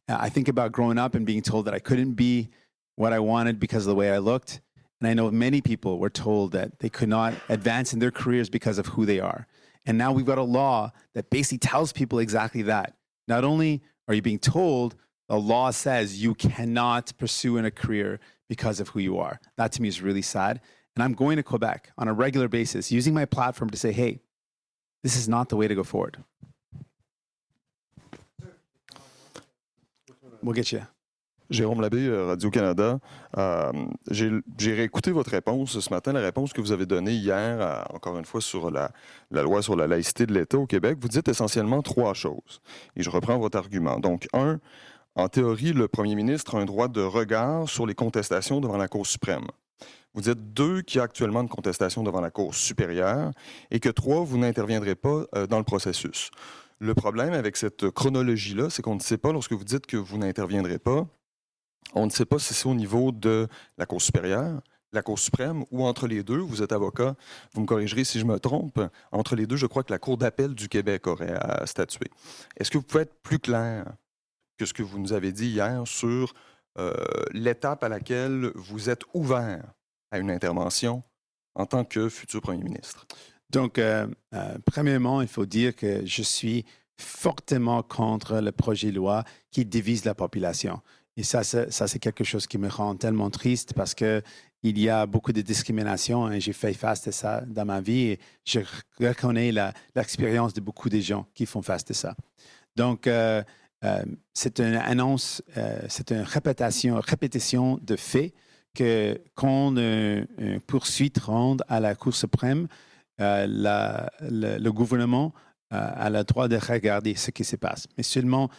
Uh, I think about growing up and being told that I couldn't be what I wanted because of the way I looked. And I know many people were told that they could not advance in their careers because of who they are. And now we've got a law that basically tells people exactly that. Not only are you being told, the law says you cannot pursue in a career because of who you are. That to me is really sad. And I'm going to Quebec on a regular basis using my platform to say, hey, this is not the way to go forward. Jérôme Labbé, euh, Radio-Canada. Euh, j'ai réécouté votre réponse ce matin, la réponse que vous avez donnée hier, encore une fois, sur la, loi sur la laïcité de l'État au Québec. Vous dites essentiellement trois choses. Et je reprends votre argument. Donc, un, en théorie, le premier ministre a un droit de regard sur les contestations devant la Cour suprême. Vous dites deux, qu'il y a actuellement une contestation devant la Cour supérieure, et que trois, vous n'interviendrez pas euh, dans le processus. Le problème avec cette chronologie-là, c'est qu'on ne sait pas, lorsque vous dites que vous n'interviendrez pas, on ne sait pas si c'est au niveau de la Cour supérieure, la Cour suprême ou entre les deux. Vous êtes avocat, vous me corrigerez si je me trompe. Entre les deux, je crois que la Cour d'appel du Québec aurait à statuer. Est-ce que vous pouvez être plus clair que ce que vous nous avez dit hier sur euh, l'étape à laquelle vous êtes ouvert? À une intervention en tant que futur premier ministre? Donc, euh, euh, premièrement, il faut dire que je suis fortement contre le projet de loi qui divise la population. Et ça, ça c'est quelque chose qui me rend tellement triste parce que il y a beaucoup de discrimination et j'ai fait face à ça dans ma vie et je reconnais l'expérience de beaucoup de gens qui font face à ça. Donc, euh, euh, c'est une annonce, c'est une répétition, répétition de faits que quand une, poursuite rende à la Cour suprême, la, le, gouvernement a le droit de regarder ce qui se passe. Mais seulement,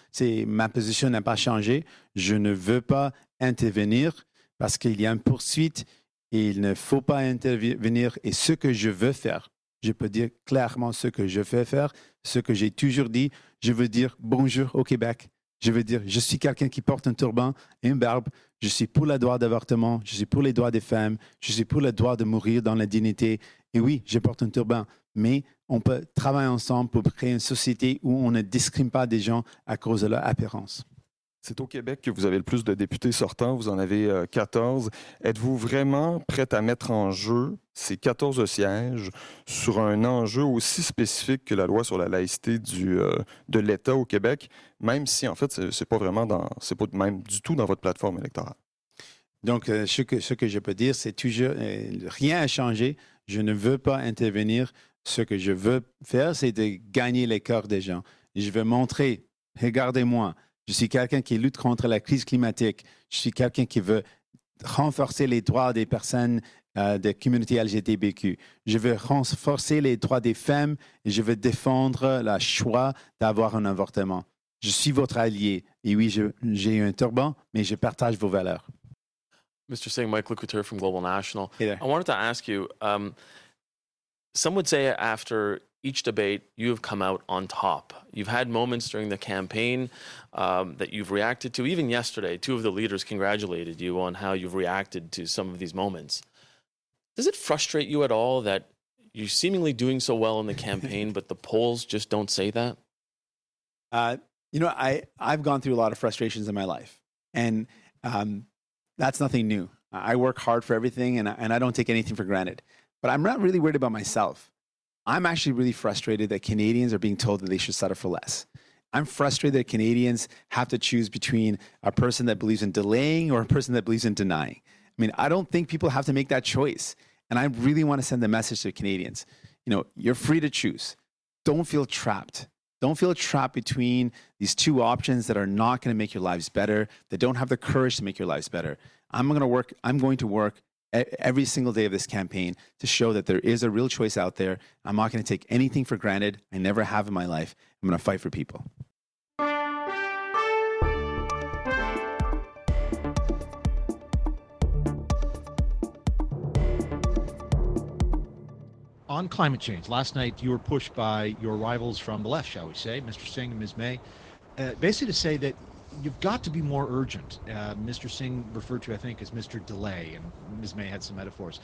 ma position n'a pas changé. Je ne veux pas intervenir parce qu'il y a une poursuite et il ne faut pas intervenir. Et ce que je veux faire, je peux dire clairement ce que je veux faire, ce que j'ai toujours dit. Je veux dire bonjour au Québec. Je veux dire, je suis quelqu'un qui porte un turban et une barbe. Je suis pour le droit d'avortement. Je suis pour les droits des femmes. Je suis pour le droit de mourir dans la dignité. Et oui, je porte un turban. Mais on peut travailler ensemble pour créer une société où on ne discrimine pas des gens à cause de leur apparence. C'est au Québec que vous avez le plus de députés sortants, vous en avez 14. Euh, Êtes-vous vraiment prête à mettre en jeu ces 14 sièges sur un enjeu aussi spécifique que la loi sur la laïcité du, euh, de l'État au Québec, même si en fait, c'est pas vraiment dans, c'est pas du tout dans votre plateforme électorale? Donc, euh, ce, que, ce que je peux dire, c'est toujours, rien n'a changé. Je ne veux pas intervenir. Ce que je veux faire, c'est de gagner les cœurs des gens. je veux montrer, regardez-moi, je suis quelqu'un qui lutte contre la crise climatique. Je suis quelqu'un qui veut renforcer les droits des personnes euh, de la communauté LGBTQ. Je veux renforcer les droits des femmes et je veux défendre le choix d'avoir un avortement. Je suis votre allié. Et oui, j'ai un turban, mais je partage vos valeurs. Mr. Singh, Mike Couture from Global National. Hey I wanted to ask you um, some would say after each debate, you have come out on top. You've had moments during the campaign um, that you've reacted to. Even yesterday, two of the leaders congratulated you on how you've reacted to some of these moments. Does it frustrate you at all that you're seemingly doing so well in the campaign, but the polls just don't say that? Uh, you know, I, I've gone through a lot of frustrations in my life, and um, that's nothing new. I work hard for everything, and I, and I don't take anything for granted. But I'm not really worried about myself. I'm actually really frustrated that Canadians are being told that they should settle for less. I'm frustrated that Canadians have to choose between a person that believes in delaying or a person that believes in denying. I mean, I don't think people have to make that choice. And I really want to send a message to Canadians. You know, you're free to choose. Don't feel trapped. Don't feel trapped between these two options that are not going to make your lives better, that don't have the courage to make your lives better. I'm going to work, I'm going to work every single day of this campaign to show that there is a real choice out there. I'm not going to take anything for granted. I never have in my life. I'm going to fight for people. on climate change, last night you were pushed by your rivals from the left, shall we say, Mr. Singh and Ms. May, uh, basically to say that you've got to be more urgent. Uh, Mr. Singh referred to, I think, as Mr. Delay, and Ms. May had some metaphors.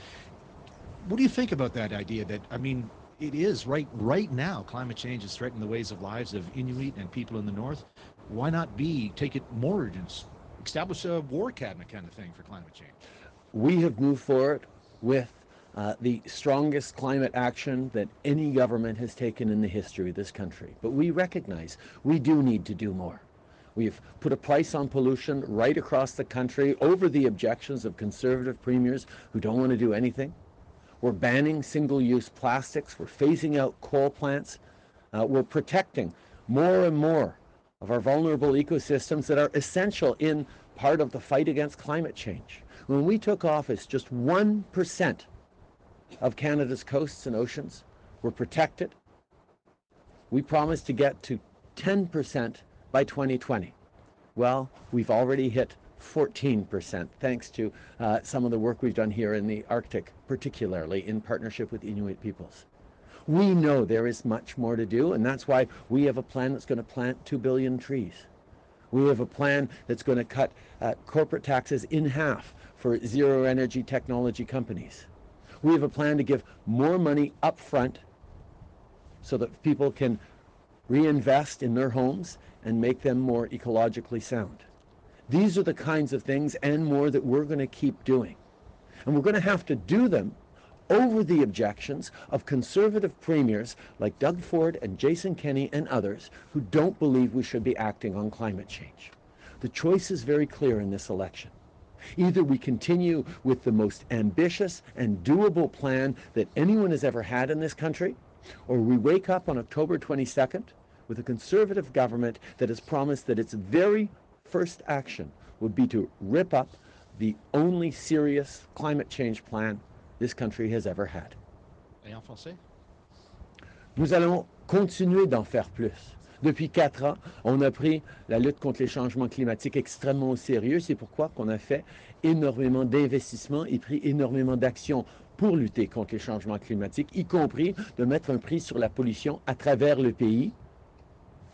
What do you think about that idea? That I mean, it is right right now. Climate change is threatening the ways of lives of Inuit and people in the north. Why not be take it more urgent? Establish a war cabinet kind of thing for climate change. We have moved forward with uh, the strongest climate action that any government has taken in the history of this country. But we recognize we do need to do more. We've put a price on pollution right across the country over the objections of conservative premiers who don't want to do anything. We're banning single use plastics. We're phasing out coal plants. Uh, we're protecting more and more of our vulnerable ecosystems that are essential in part of the fight against climate change. When we took office, just 1% of Canada's coasts and oceans were protected. We promised to get to 10% by 2020. Well, we've already hit 14%, thanks to uh, some of the work we've done here in the Arctic, particularly in partnership with Inuit peoples. We know there is much more to do, and that's why we have a plan that's going to plant 2 billion trees. We have a plan that's going to cut uh, corporate taxes in half for zero energy technology companies. We have a plan to give more money up front so that people can reinvest in their homes and make them more ecologically sound. These are the kinds of things and more that we're going to keep doing. And we're going to have to do them over the objections of conservative premiers like Doug Ford and Jason Kenney and others who don't believe we should be acting on climate change. The choice is very clear in this election. Either we continue with the most ambitious and doable plan that anyone has ever had in this country, or we wake up on October 22nd with a conservative government that has promised that its very first action would be to rip up the only serious climate change plan this country has ever had. Et en français? Nous allons continuer d'en faire plus. Depuis quatre ans, on a pris la lutte contre les changements climatiques extrêmement au sérieux. C'est pourquoi qu'on a fait énormément d'investissements et pris énormément d'actions pour lutter contre les changements climatiques, y compris de mettre un prix sur la pollution à travers le pays,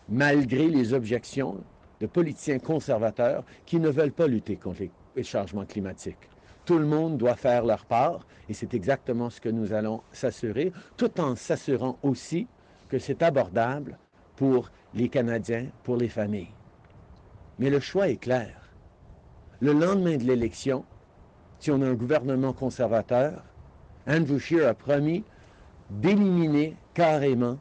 malgré les objections de politiciens conservateurs qui ne veulent pas lutter contre les changements climatiques. Tout le monde doit faire leur part et c'est exactement ce que nous allons s'assurer, tout en s'assurant aussi que c'est abordable pour les Canadiens, pour les familles. Mais le choix est clair. Le lendemain de l'élection, si on a un gouvernement conservateur, Andrew Scheer a promis d'éliminer carrément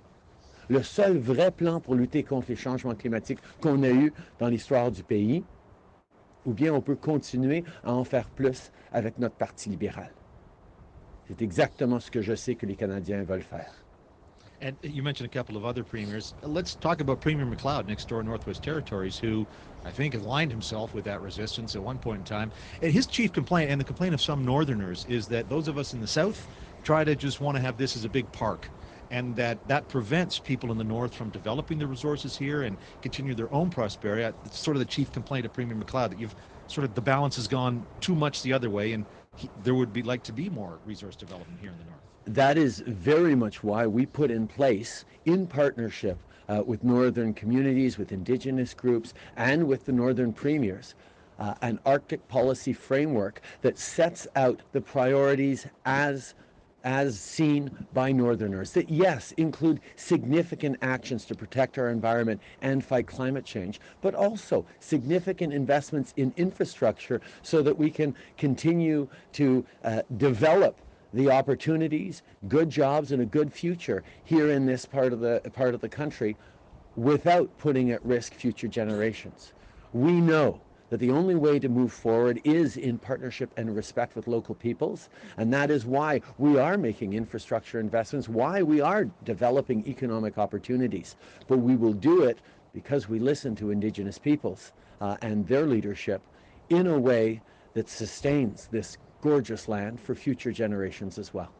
le seul vrai plan pour lutter contre les changements climatiques qu'on a eu dans l'histoire du pays, ou bien on peut continuer à en faire plus avec notre Parti libéral. C'est exactement ce que je sais que les Canadiens veulent faire. And you mentioned a couple of other premiers. Let's talk about Premier McLeod next door, Northwest Territories, who I think aligned himself with that resistance at one point in time. And his chief complaint, and the complaint of some Northerners, is that those of us in the South try to just want to have this as a big park. And that that prevents people in the North from developing the resources here and continue their own prosperity. It's sort of the chief complaint of Premier McLeod that you've sort of the balance has gone too much the other way, and he, there would be like to be more resource development here in the North that is very much why we put in place, in partnership uh, with northern communities, with indigenous groups, and with the northern premiers, uh, an Arctic policy framework that sets out the priorities as as seen by Northerners, that yes, include significant actions to protect our environment and fight climate change, but also significant investments in infrastructure so that we can continue to uh, develop the opportunities, good jobs, and a good future here in this part of the part of the country without putting at risk future generations. We know that the only way to move forward is in partnership and respect with local peoples, and that is why we are making infrastructure investments, why we are developing economic opportunities. But we will do it because we listen to Indigenous peoples uh, and their leadership in a way that sustains this gorgeous land for future generations as well.